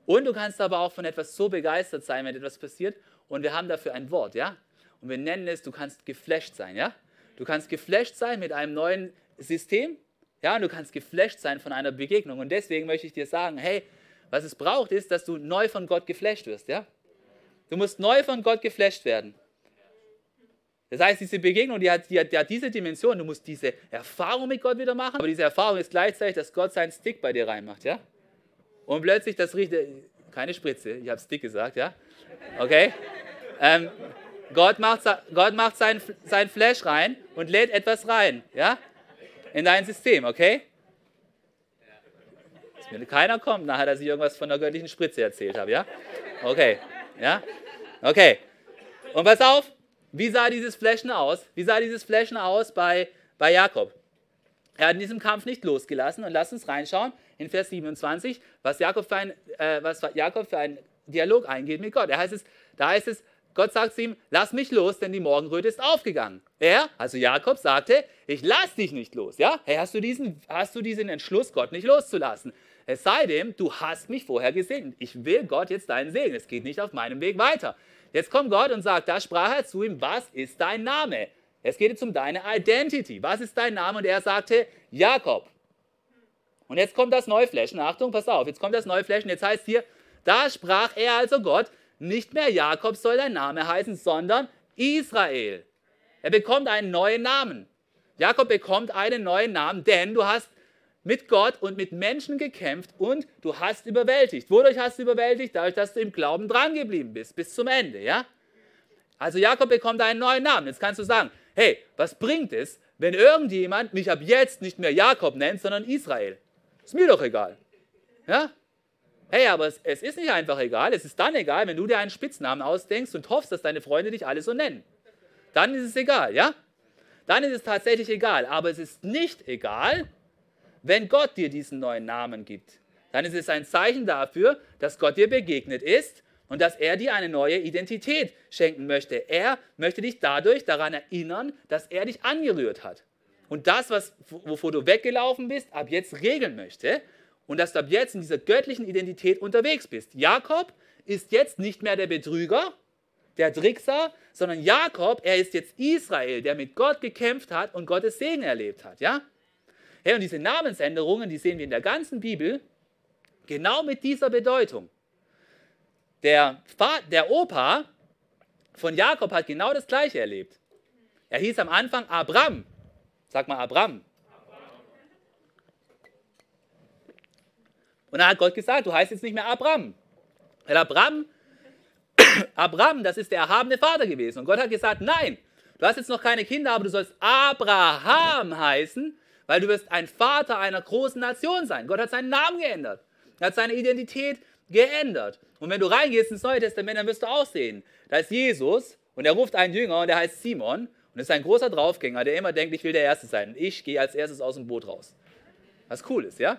Und du kannst aber auch von etwas so begeistert sein, wenn etwas passiert. Und wir haben dafür ein Wort, ja? Und wir nennen es, du kannst geflasht sein, ja? Du kannst geflasht sein mit einem neuen System, ja? Und du kannst geflasht sein von einer Begegnung. Und deswegen möchte ich dir sagen, hey, was es braucht, ist, dass du neu von Gott geflasht wirst, ja? Du musst neu von Gott geflasht werden. Das heißt, diese Begegnung, die hat, die, hat, die hat, diese Dimension. Du musst diese Erfahrung mit Gott wieder machen, aber diese Erfahrung ist gleichzeitig, dass Gott seinen Stick bei dir reinmacht, ja? Und plötzlich das riecht, keine Spritze, ich habe Stick gesagt, ja? Okay? Ähm, Gott macht, Gott macht sein, sein Flash rein und lädt etwas rein, ja? In dein System, okay? Wenn keiner kommt nachher, dass ich irgendwas von der göttlichen Spritze erzählt habe, ja? Okay, ja? Okay. Und pass auf, wie sah dieses Flashen aus? Wie sah dieses Flashen aus bei, bei Jakob? Er hat in diesem Kampf nicht losgelassen und lasst uns reinschauen in Vers 27, was Jakob für ein, äh, was Jakob für einen Dialog eingeht mit Gott. Er heißt es, da heißt es, Gott sagt zu ihm, lass mich los, denn die Morgenröte ist aufgegangen. Er, also Jakob, sagte, ich lass dich nicht los. Ja? Hey, hast du, diesen, hast du diesen Entschluss, Gott nicht loszulassen? Es sei denn, du hast mich vorher gesegnet. Ich will Gott jetzt deinen Segen. Es geht nicht auf meinem Weg weiter. Jetzt kommt Gott und sagt, da sprach er zu ihm, was ist dein Name? Es geht jetzt um deine Identity. Was ist dein Name? Und er sagte, Jakob. Und jetzt kommt das Neuflächen. Achtung, pass auf, jetzt kommt das Neuflächen. Jetzt heißt hier, da sprach er also Gott, nicht mehr Jakob soll dein Name heißen, sondern Israel. Er bekommt einen neuen Namen. Jakob bekommt einen neuen Namen, denn du hast mit Gott und mit Menschen gekämpft und du hast überwältigt. Wodurch hast du überwältigt? Dadurch, dass du im Glauben drangeblieben bist, bis zum Ende, ja? Also Jakob bekommt einen neuen Namen. Jetzt kannst du sagen, hey, was bringt es, wenn irgendjemand mich ab jetzt nicht mehr Jakob nennt, sondern Israel? Ist mir doch egal. Ja? Hey, aber es, es ist nicht einfach egal. Es ist dann egal, wenn du dir einen Spitznamen ausdenkst und hoffst, dass deine Freunde dich alle so nennen. Dann ist es egal, ja? Dann ist es tatsächlich egal. Aber es ist nicht egal, wenn Gott dir diesen neuen Namen gibt. Dann ist es ein Zeichen dafür, dass Gott dir begegnet ist und dass er dir eine neue Identität schenken möchte. Er möchte dich dadurch daran erinnern, dass er dich angerührt hat. Und das, was, wovor du weggelaufen bist, ab jetzt regeln möchte und dass du ab jetzt in dieser göttlichen Identität unterwegs bist. Jakob ist jetzt nicht mehr der Betrüger, der Trickser, sondern Jakob, er ist jetzt Israel, der mit Gott gekämpft hat und Gottes Segen erlebt hat. Ja? Hey, und diese Namensänderungen, die sehen wir in der ganzen Bibel genau mit dieser Bedeutung. Der, der Opa von Jakob hat genau das Gleiche erlebt. Er hieß am Anfang Abram. Sag mal Abram. Und dann hat Gott gesagt, du heißt jetzt nicht mehr Abram. Weil Abram, Abram, das ist der erhabene Vater gewesen. Und Gott hat gesagt, nein, du hast jetzt noch keine Kinder, aber du sollst Abraham heißen, weil du wirst ein Vater einer großen Nation sein. Gott hat seinen Namen geändert. Er hat seine Identität geändert. Und wenn du reingehst ins Neue Testament, dann wirst du auch sehen, da ist Jesus und er ruft einen Jünger und der heißt Simon und ist ein großer Draufgänger, der immer denkt, ich will der Erste sein. Ich gehe als erstes aus dem Boot raus. Was cool ist, ja?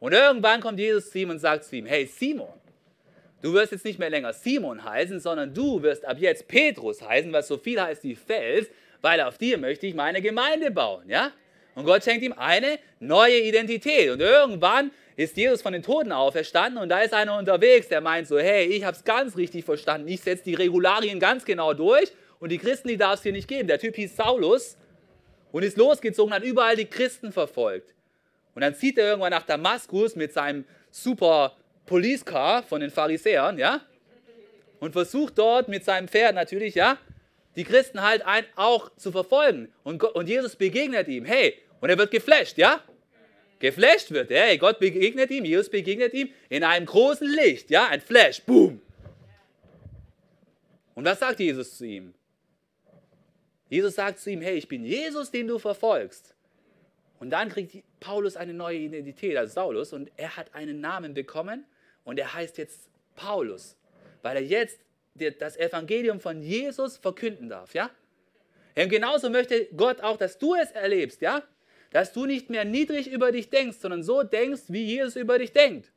Und irgendwann kommt Jesus zu ihm und sagt zu ihm, hey Simon, du wirst jetzt nicht mehr länger Simon heißen, sondern du wirst ab jetzt Petrus heißen, was so viel heißt wie Fels, weil auf dir möchte ich meine Gemeinde bauen, ja? Und Gott schenkt ihm eine neue Identität. Und irgendwann ist Jesus von den Toten auferstanden und da ist einer unterwegs, der meint so, hey, ich habe es ganz richtig verstanden, ich setze die Regularien ganz genau durch und die Christen, die darf es hier nicht geben. Der Typ hieß Saulus und ist losgezogen, hat überall die Christen verfolgt. Und dann zieht er irgendwann nach Damaskus mit seinem super Police Car von den Pharisäern, ja, und versucht dort mit seinem Pferd natürlich, ja, die Christen halt ein, auch zu verfolgen. Und, und Jesus begegnet ihm, hey, und er wird geflasht, ja? Geflasht wird er, hey, Gott begegnet ihm, Jesus begegnet ihm in einem großen Licht, ja, ein Flash, boom. Und was sagt Jesus zu ihm? Jesus sagt zu ihm, hey, ich bin Jesus, den du verfolgst. Und dann kriegt Paulus eine neue Identität als Saulus und er hat einen Namen bekommen und er heißt jetzt Paulus, weil er jetzt das Evangelium von Jesus verkünden darf, ja? Und genauso möchte Gott auch, dass du es erlebst, ja? Dass du nicht mehr niedrig über dich denkst, sondern so denkst, wie Jesus über dich denkt.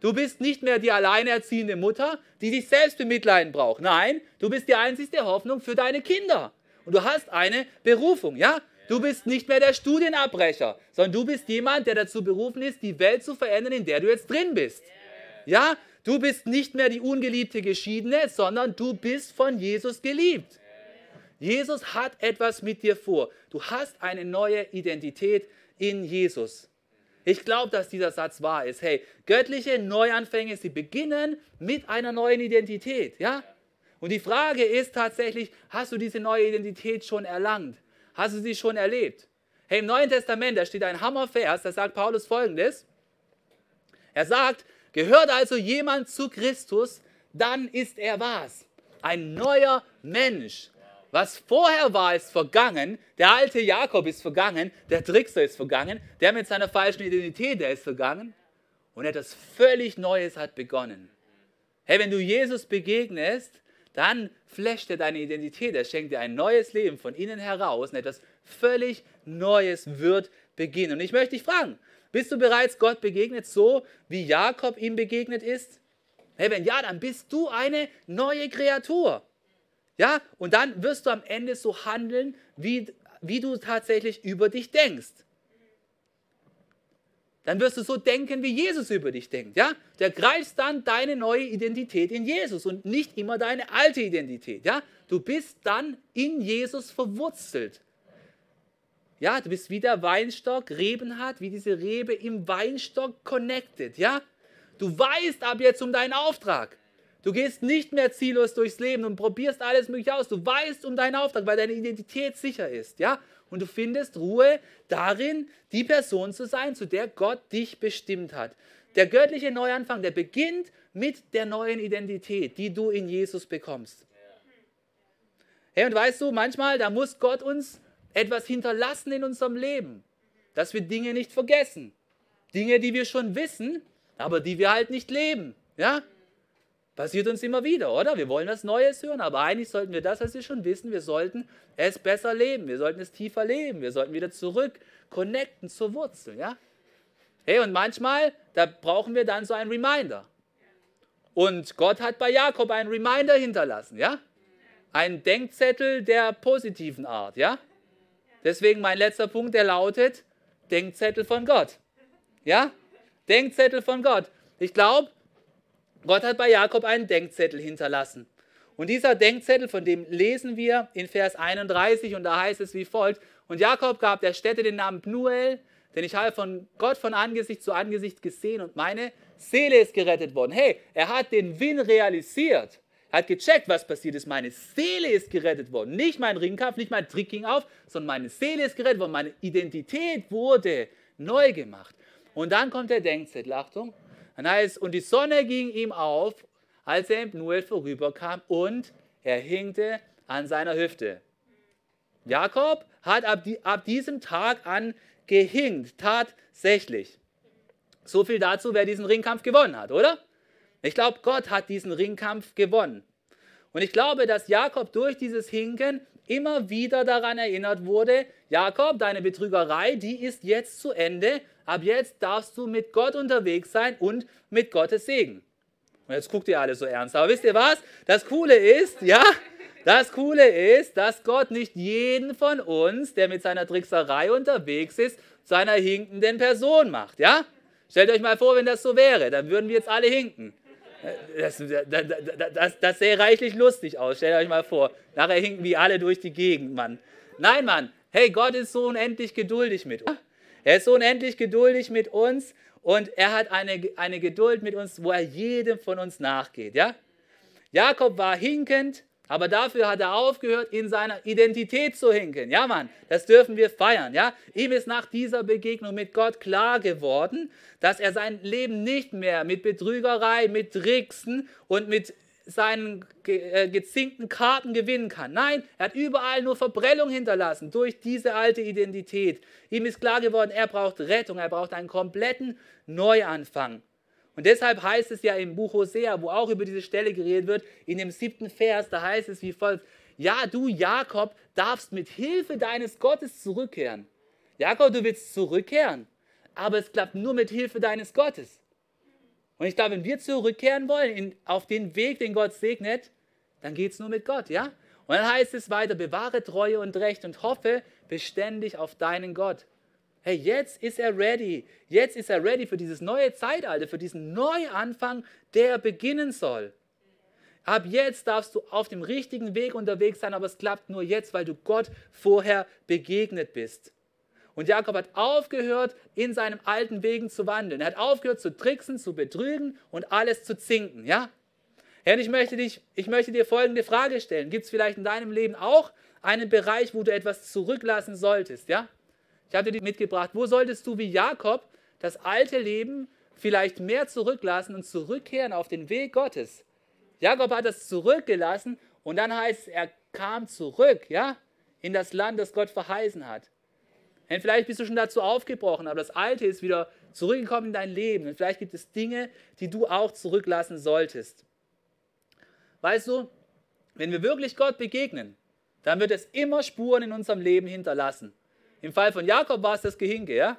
Du bist nicht mehr die alleinerziehende Mutter, die dich selbst bemitleiden braucht. Nein, du bist die einzigste Hoffnung für deine Kinder. Und du hast eine Berufung, ja? Du bist nicht mehr der Studienabbrecher, sondern du bist jemand, der dazu berufen ist, die Welt zu verändern, in der du jetzt drin bist. Ja? Du bist nicht mehr die ungeliebte Geschiedene, sondern du bist von Jesus geliebt. Jesus hat etwas mit dir vor. Du hast eine neue Identität in Jesus. Ich glaube, dass dieser Satz wahr ist. Hey, göttliche Neuanfänge, sie beginnen mit einer neuen Identität. Ja? Und die Frage ist tatsächlich, hast du diese neue Identität schon erlangt? Hast du sie schon erlebt? Hey, im Neuen Testament, da steht ein Hammervers, da sagt Paulus folgendes. Er sagt, gehört also jemand zu Christus, dann ist er was? Ein neuer Mensch. Was vorher war, ist vergangen. Der alte Jakob ist vergangen. Der Trickster ist vergangen. Der mit seiner falschen Identität, der ist vergangen. Und etwas völlig Neues hat begonnen. Hey, wenn du Jesus begegnest, dann flasht er deine Identität. Er schenkt dir ein neues Leben von innen heraus und etwas völlig Neues wird beginnen. Und ich möchte dich fragen, bist du bereits Gott begegnet, so wie Jakob ihm begegnet ist? Hey, wenn ja, dann bist du eine neue Kreatur. Ja, und dann wirst du am Ende so handeln, wie, wie du tatsächlich über dich denkst dann wirst du so denken, wie Jesus über dich denkt. Ja? Du ergreifst dann deine neue Identität in Jesus und nicht immer deine alte Identität. Ja? Du bist dann in Jesus verwurzelt. Ja, du bist wie der Weinstock Reben hat, wie diese Rebe im Weinstock connected. Ja? Du weißt ab jetzt um deinen Auftrag. Du gehst nicht mehr ziellos durchs Leben und probierst alles mögliche aus. Du weißt um deinen Auftrag, weil deine Identität sicher ist. Ja? Und du findest Ruhe darin, die Person zu sein, zu der Gott dich bestimmt hat. Der göttliche Neuanfang, der beginnt mit der neuen Identität, die du in Jesus bekommst. Hey, und weißt du, manchmal, da muss Gott uns etwas hinterlassen in unserem Leben, dass wir Dinge nicht vergessen. Dinge, die wir schon wissen, aber die wir halt nicht leben. Ja? Passiert uns immer wieder, oder? Wir wollen was Neues hören, aber eigentlich sollten wir das, was wir schon wissen, wir sollten es besser leben, wir sollten es tiefer leben, wir sollten wieder zurück connecten zur Wurzel, ja? Hey, und manchmal, da brauchen wir dann so einen Reminder. Und Gott hat bei Jakob einen Reminder hinterlassen, ja? Ein Denkzettel der positiven Art, ja? Deswegen mein letzter Punkt, der lautet Denkzettel von Gott. Ja? Denkzettel von Gott. Ich glaube, Gott hat bei Jakob einen Denkzettel hinterlassen. Und dieser Denkzettel, von dem lesen wir in Vers 31 und da heißt es wie folgt, und Jakob gab der Stätte den Namen Pnuel, denn ich habe von Gott von Angesicht zu Angesicht gesehen und meine Seele ist gerettet worden. Hey, er hat den Win realisiert. Er hat gecheckt, was passiert ist. Meine Seele ist gerettet worden. Nicht mein Ringkampf, nicht mein Trick ging auf, sondern meine Seele ist gerettet worden. Meine Identität wurde neu gemacht. Und dann kommt der Denkzettel, Achtung. Dann heißt und die Sonne ging ihm auf, als er im Pnuel vorüberkam und er hinkte an seiner Hüfte. Jakob hat ab, die, ab diesem Tag an gehinkt, tatsächlich. So viel dazu, wer diesen Ringkampf gewonnen hat, oder? Ich glaube, Gott hat diesen Ringkampf gewonnen. Und ich glaube, dass Jakob durch dieses Hinken immer wieder daran erinnert wurde, Jakob, deine Betrügerei, die ist jetzt zu Ende, ab jetzt darfst du mit Gott unterwegs sein und mit Gottes Segen. Und jetzt guckt ihr alle so ernst. Aber wisst ihr was? Das Coole ist, ja, das Coole ist, dass Gott nicht jeden von uns, der mit seiner Trickserei unterwegs ist, zu einer hinkenden Person macht, ja? Stellt euch mal vor, wenn das so wäre, dann würden wir jetzt alle hinken. Das, das, das, das sähe reichlich lustig aus, stellt euch mal vor. Nachher hinken wir alle durch die Gegend, Mann. Nein, Mann, hey, Gott ist so unendlich geduldig mit uns. Er ist unendlich geduldig mit uns und er hat eine, eine Geduld mit uns, wo er jedem von uns nachgeht. Ja? Jakob war hinkend, aber dafür hat er aufgehört, in seiner Identität zu hinken. Ja, Mann, das dürfen wir feiern. Ja? Ihm ist nach dieser Begegnung mit Gott klar geworden, dass er sein Leben nicht mehr mit Betrügerei, mit Tricksen und mit seinen äh, gezinkten Karten gewinnen kann. Nein, er hat überall nur Verbrennung hinterlassen durch diese alte Identität. Ihm ist klar geworden, er braucht Rettung, er braucht einen kompletten Neuanfang. Und deshalb heißt es ja im Buch Hosea, wo auch über diese Stelle geredet wird, in dem siebten Vers, da heißt es wie folgt, ja, du Jakob darfst mit Hilfe deines Gottes zurückkehren. Jakob, du willst zurückkehren, aber es klappt nur mit Hilfe deines Gottes. Und ich glaube, wenn wir zurückkehren wollen in, auf den Weg, den Gott segnet, dann geht es nur mit Gott, ja? Und dann heißt es weiter, bewahre Treue und Recht und hoffe beständig auf deinen Gott. Hey, jetzt ist er ready. Jetzt ist er ready für dieses neue Zeitalter, für diesen Neuanfang, der beginnen soll. Ab jetzt darfst du auf dem richtigen Weg unterwegs sein, aber es klappt nur jetzt, weil du Gott vorher begegnet bist. Und Jakob hat aufgehört, in seinem alten Wegen zu wandeln. Er hat aufgehört zu tricksen, zu betrügen und alles zu zinken. Ja? Herr, ich möchte, dich, ich möchte dir folgende Frage stellen. Gibt es vielleicht in deinem Leben auch einen Bereich, wo du etwas zurücklassen solltest? Ja? Ich habe dir mitgebracht, wo solltest du wie Jakob das alte Leben vielleicht mehr zurücklassen und zurückkehren auf den Weg Gottes? Jakob hat das zurückgelassen und dann heißt es, er kam zurück, ja, in das Land, das Gott verheißen hat. Und vielleicht bist du schon dazu aufgebrochen, aber das Alte ist wieder zurückgekommen in dein Leben. Und vielleicht gibt es Dinge, die du auch zurücklassen solltest. Weißt du, wenn wir wirklich Gott begegnen, dann wird es immer Spuren in unserem Leben hinterlassen. Im Fall von Jakob war es das Gehinke, ja?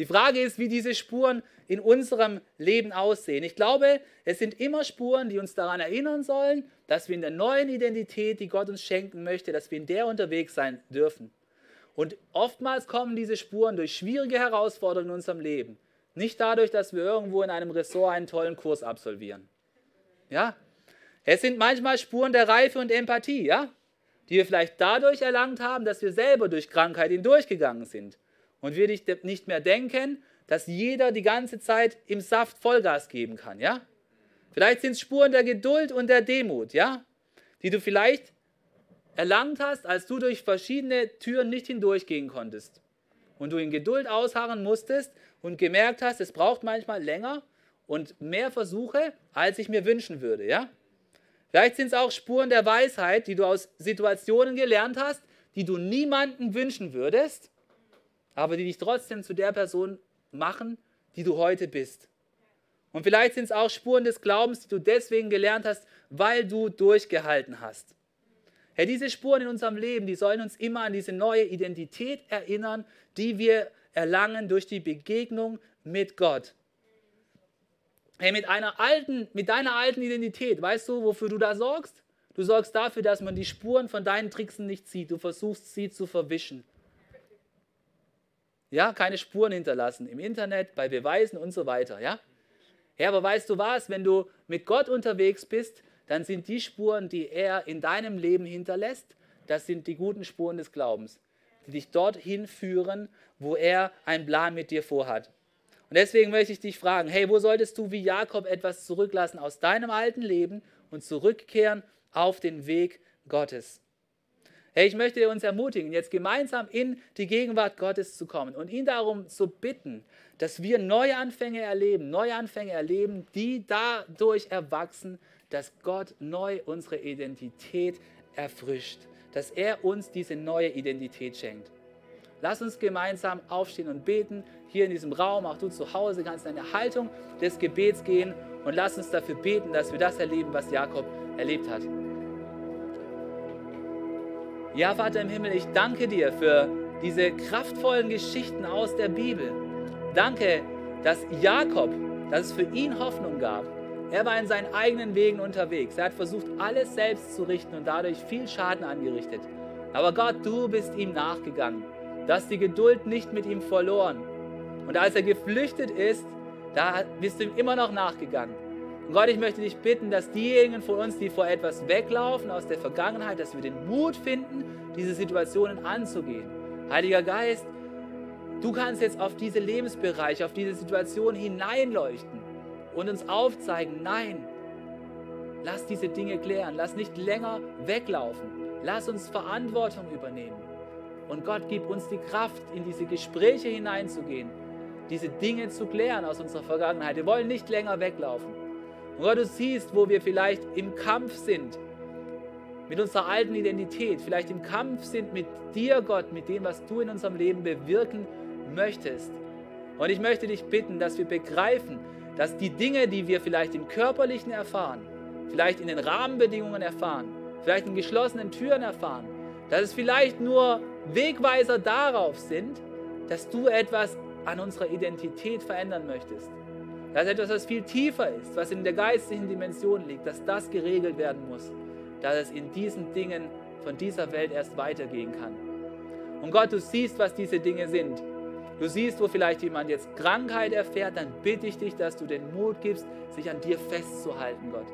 Die Frage ist, wie diese Spuren in unserem Leben aussehen. Ich glaube, es sind immer Spuren, die uns daran erinnern sollen, dass wir in der neuen Identität, die Gott uns schenken möchte, dass wir in der unterwegs sein dürfen. Und oftmals kommen diese Spuren durch schwierige Herausforderungen in unserem Leben. Nicht dadurch, dass wir irgendwo in einem Ressort einen tollen Kurs absolvieren. Ja? Es sind manchmal Spuren der Reife und Empathie, ja? Die wir vielleicht dadurch erlangt haben, dass wir selber durch Krankheit hindurchgegangen sind und wir nicht mehr denken, dass jeder die ganze Zeit im Saft Vollgas geben kann, ja? Vielleicht sind es Spuren der Geduld und der Demut, ja? Die du vielleicht erlangt hast, als du durch verschiedene Türen nicht hindurchgehen konntest. Und du in Geduld ausharren musstest und gemerkt hast, es braucht manchmal länger und mehr Versuche, als ich mir wünschen würde, ja? Vielleicht sind es auch Spuren der Weisheit, die du aus Situationen gelernt hast, die du niemandem wünschen würdest, aber die dich trotzdem zu der Person machen, die du heute bist. Und vielleicht sind es auch Spuren des Glaubens, die du deswegen gelernt hast, weil du durchgehalten hast. Herr, diese Spuren in unserem Leben, die sollen uns immer an diese neue Identität erinnern, die wir erlangen durch die Begegnung mit Gott. Hey, mit, einer alten, mit deiner alten Identität, weißt du, wofür du da sorgst? Du sorgst dafür, dass man die Spuren von deinen Tricksen nicht sieht. Du versuchst sie zu verwischen. Ja, keine Spuren hinterlassen im Internet, bei Beweisen und so weiter. Ja? ja, aber weißt du was? Wenn du mit Gott unterwegs bist, dann sind die Spuren, die er in deinem Leben hinterlässt, das sind die guten Spuren des Glaubens, die dich dorthin führen, wo er einen Plan mit dir vorhat. Und deswegen möchte ich dich fragen, hey, wo solltest du wie Jakob etwas zurücklassen aus deinem alten Leben und zurückkehren auf den Weg Gottes? Hey, ich möchte uns ermutigen, jetzt gemeinsam in die Gegenwart Gottes zu kommen und ihn darum zu bitten, dass wir Neuanfänge erleben, Neuanfänge erleben, die dadurch erwachsen, dass Gott neu unsere Identität erfrischt, dass er uns diese neue Identität schenkt. Lass uns gemeinsam aufstehen und beten, hier in diesem Raum, auch du zu Hause kannst in eine Haltung des Gebets gehen und lass uns dafür beten, dass wir das erleben, was Jakob erlebt hat. Ja, Vater im Himmel, ich danke dir für diese kraftvollen Geschichten aus der Bibel. Danke, dass Jakob, dass es für ihn Hoffnung gab. Er war in seinen eigenen Wegen unterwegs. Er hat versucht, alles selbst zu richten und dadurch viel Schaden angerichtet. Aber Gott, du bist ihm nachgegangen. Du hast die Geduld nicht mit ihm verloren. Und als er geflüchtet ist, da bist du ihm immer noch nachgegangen. Und Gott, ich möchte dich bitten, dass diejenigen von uns, die vor etwas weglaufen aus der Vergangenheit, dass wir den Mut finden, diese Situationen anzugehen. Heiliger Geist, du kannst jetzt auf diese Lebensbereiche, auf diese Situation hineinleuchten und uns aufzeigen, nein, lass diese Dinge klären, lass nicht länger weglaufen, lass uns Verantwortung übernehmen. Und Gott, gib uns die Kraft, in diese Gespräche hineinzugehen, diese Dinge zu klären aus unserer Vergangenheit. Wir wollen nicht länger weglaufen. Und Gott, du siehst, wo wir vielleicht im Kampf sind mit unserer alten Identität, vielleicht im Kampf sind mit dir, Gott, mit dem, was du in unserem Leben bewirken möchtest. Und ich möchte dich bitten, dass wir begreifen, dass die Dinge, die wir vielleicht im körperlichen erfahren, vielleicht in den Rahmenbedingungen erfahren, vielleicht in geschlossenen Türen erfahren, dass es vielleicht nur Wegweiser darauf sind, dass du etwas an unserer Identität verändern möchtest. Dass etwas, was viel tiefer ist, was in der geistlichen Dimension liegt, dass das geregelt werden muss. Dass es in diesen Dingen von dieser Welt erst weitergehen kann. Und Gott, du siehst, was diese Dinge sind. Du siehst, wo vielleicht jemand jetzt Krankheit erfährt, dann bitte ich dich, dass du den Mut gibst, sich an dir festzuhalten, Gott.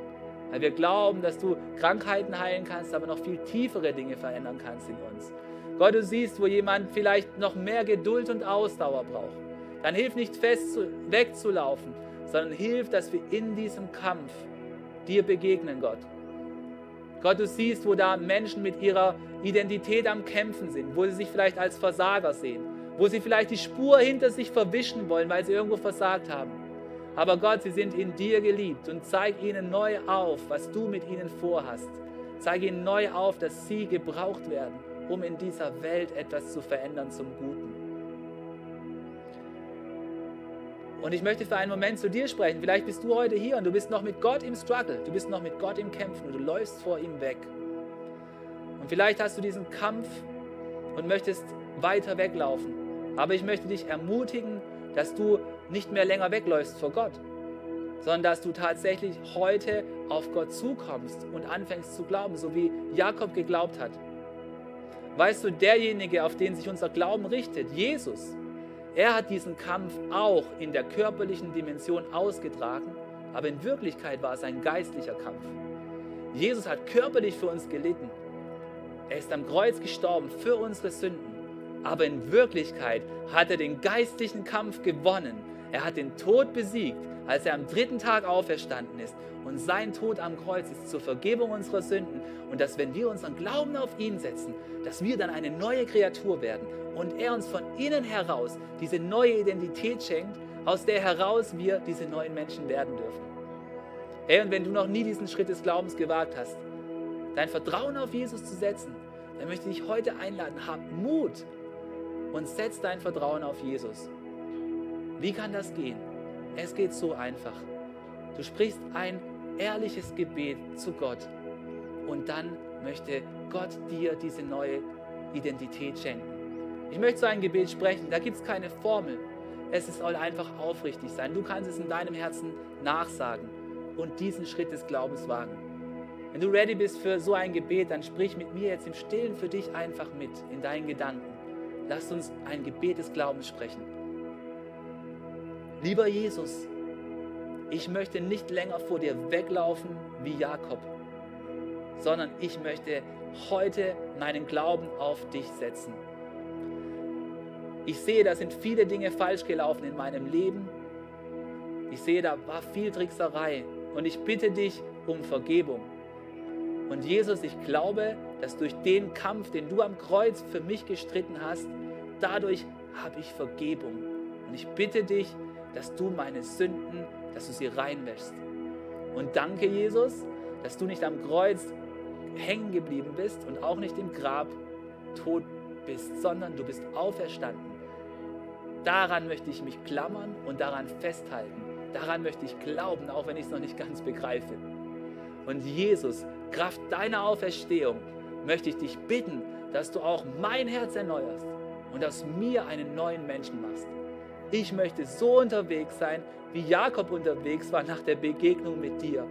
Weil wir glauben, dass du Krankheiten heilen kannst, aber noch viel tiefere Dinge verändern kannst in uns. Gott, du siehst, wo jemand vielleicht noch mehr Geduld und Ausdauer braucht. Dann hilf nicht fest wegzulaufen, sondern hilf, dass wir in diesem Kampf dir begegnen, Gott. Gott, du siehst, wo da Menschen mit ihrer Identität am Kämpfen sind, wo sie sich vielleicht als Versager sehen, wo sie vielleicht die Spur hinter sich verwischen wollen, weil sie irgendwo versagt haben. Aber Gott, sie sind in dir geliebt und zeig ihnen neu auf, was du mit ihnen vorhast. Zeig ihnen neu auf, dass sie gebraucht werden, um in dieser Welt etwas zu verändern zum Guten. Und ich möchte für einen Moment zu dir sprechen. Vielleicht bist du heute hier und du bist noch mit Gott im Struggle. Du bist noch mit Gott im Kämpfen und du läufst vor ihm weg. Und vielleicht hast du diesen Kampf und möchtest weiter weglaufen. Aber ich möchte dich ermutigen, dass du nicht mehr länger wegläufst vor Gott, sondern dass du tatsächlich heute auf Gott zukommst und anfängst zu glauben, so wie Jakob geglaubt hat. Weißt du, derjenige, auf den sich unser Glauben richtet, Jesus, er hat diesen Kampf auch in der körperlichen Dimension ausgetragen, aber in Wirklichkeit war es ein geistlicher Kampf. Jesus hat körperlich für uns gelitten. Er ist am Kreuz gestorben für unsere Sünden. Aber in Wirklichkeit hat er den geistlichen Kampf gewonnen. Er hat den Tod besiegt, als er am dritten Tag auferstanden ist. Und sein Tod am Kreuz ist zur Vergebung unserer Sünden. Und dass, wenn wir unseren Glauben auf ihn setzen, dass wir dann eine neue Kreatur werden und er uns von innen heraus diese neue Identität schenkt, aus der heraus wir diese neuen Menschen werden dürfen. Hey, und wenn du noch nie diesen Schritt des Glaubens gewagt hast, dein Vertrauen auf Jesus zu setzen, dann möchte ich dich heute einladen, hab Mut und setz dein Vertrauen auf Jesus. Wie kann das gehen? Es geht so einfach. Du sprichst ein ehrliches Gebet zu Gott und dann möchte Gott dir diese neue Identität schenken. Ich möchte so ein Gebet sprechen, da gibt es keine Formel. Es soll einfach aufrichtig sein. Du kannst es in deinem Herzen nachsagen und diesen Schritt des Glaubens wagen. Wenn du ready bist für so ein Gebet, dann sprich mit mir jetzt im Stillen für dich einfach mit in deinen Gedanken. Lass uns ein Gebet des Glaubens sprechen. Lieber Jesus, ich möchte nicht länger vor dir weglaufen wie Jakob, sondern ich möchte heute meinen Glauben auf dich setzen. Ich sehe, da sind viele Dinge falsch gelaufen in meinem Leben. Ich sehe, da war viel Trickserei. Und ich bitte dich um Vergebung. Und Jesus, ich glaube, dass durch den Kampf, den du am Kreuz für mich gestritten hast, dadurch habe ich Vergebung. Und ich bitte dich, dass du meine Sünden, dass du sie reinwäschst. Und danke, Jesus, dass du nicht am Kreuz hängen geblieben bist und auch nicht im Grab tot bist, sondern du bist auferstanden. Daran möchte ich mich klammern und daran festhalten. Daran möchte ich glauben, auch wenn ich es noch nicht ganz begreife. Und Jesus, Kraft deiner Auferstehung, möchte ich dich bitten, dass du auch mein Herz erneuerst, und aus mir einen neuen Menschen machst. Ich möchte so unterwegs sein, wie Jakob unterwegs war nach der Begegnung mit dir.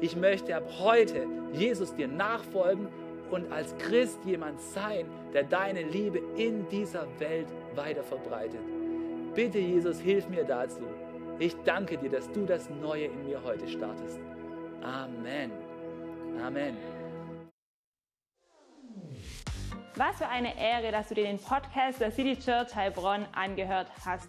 Ich möchte ab heute Jesus dir nachfolgen und als Christ jemand sein, der deine Liebe in dieser Welt weiter verbreitet. Bitte Jesus, hilf mir dazu. Ich danke dir, dass du das Neue in mir heute startest. Amen. Amen. Was für eine Ehre, dass du dir den Podcast der City Church Heilbronn angehört hast.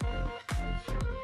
Thank you.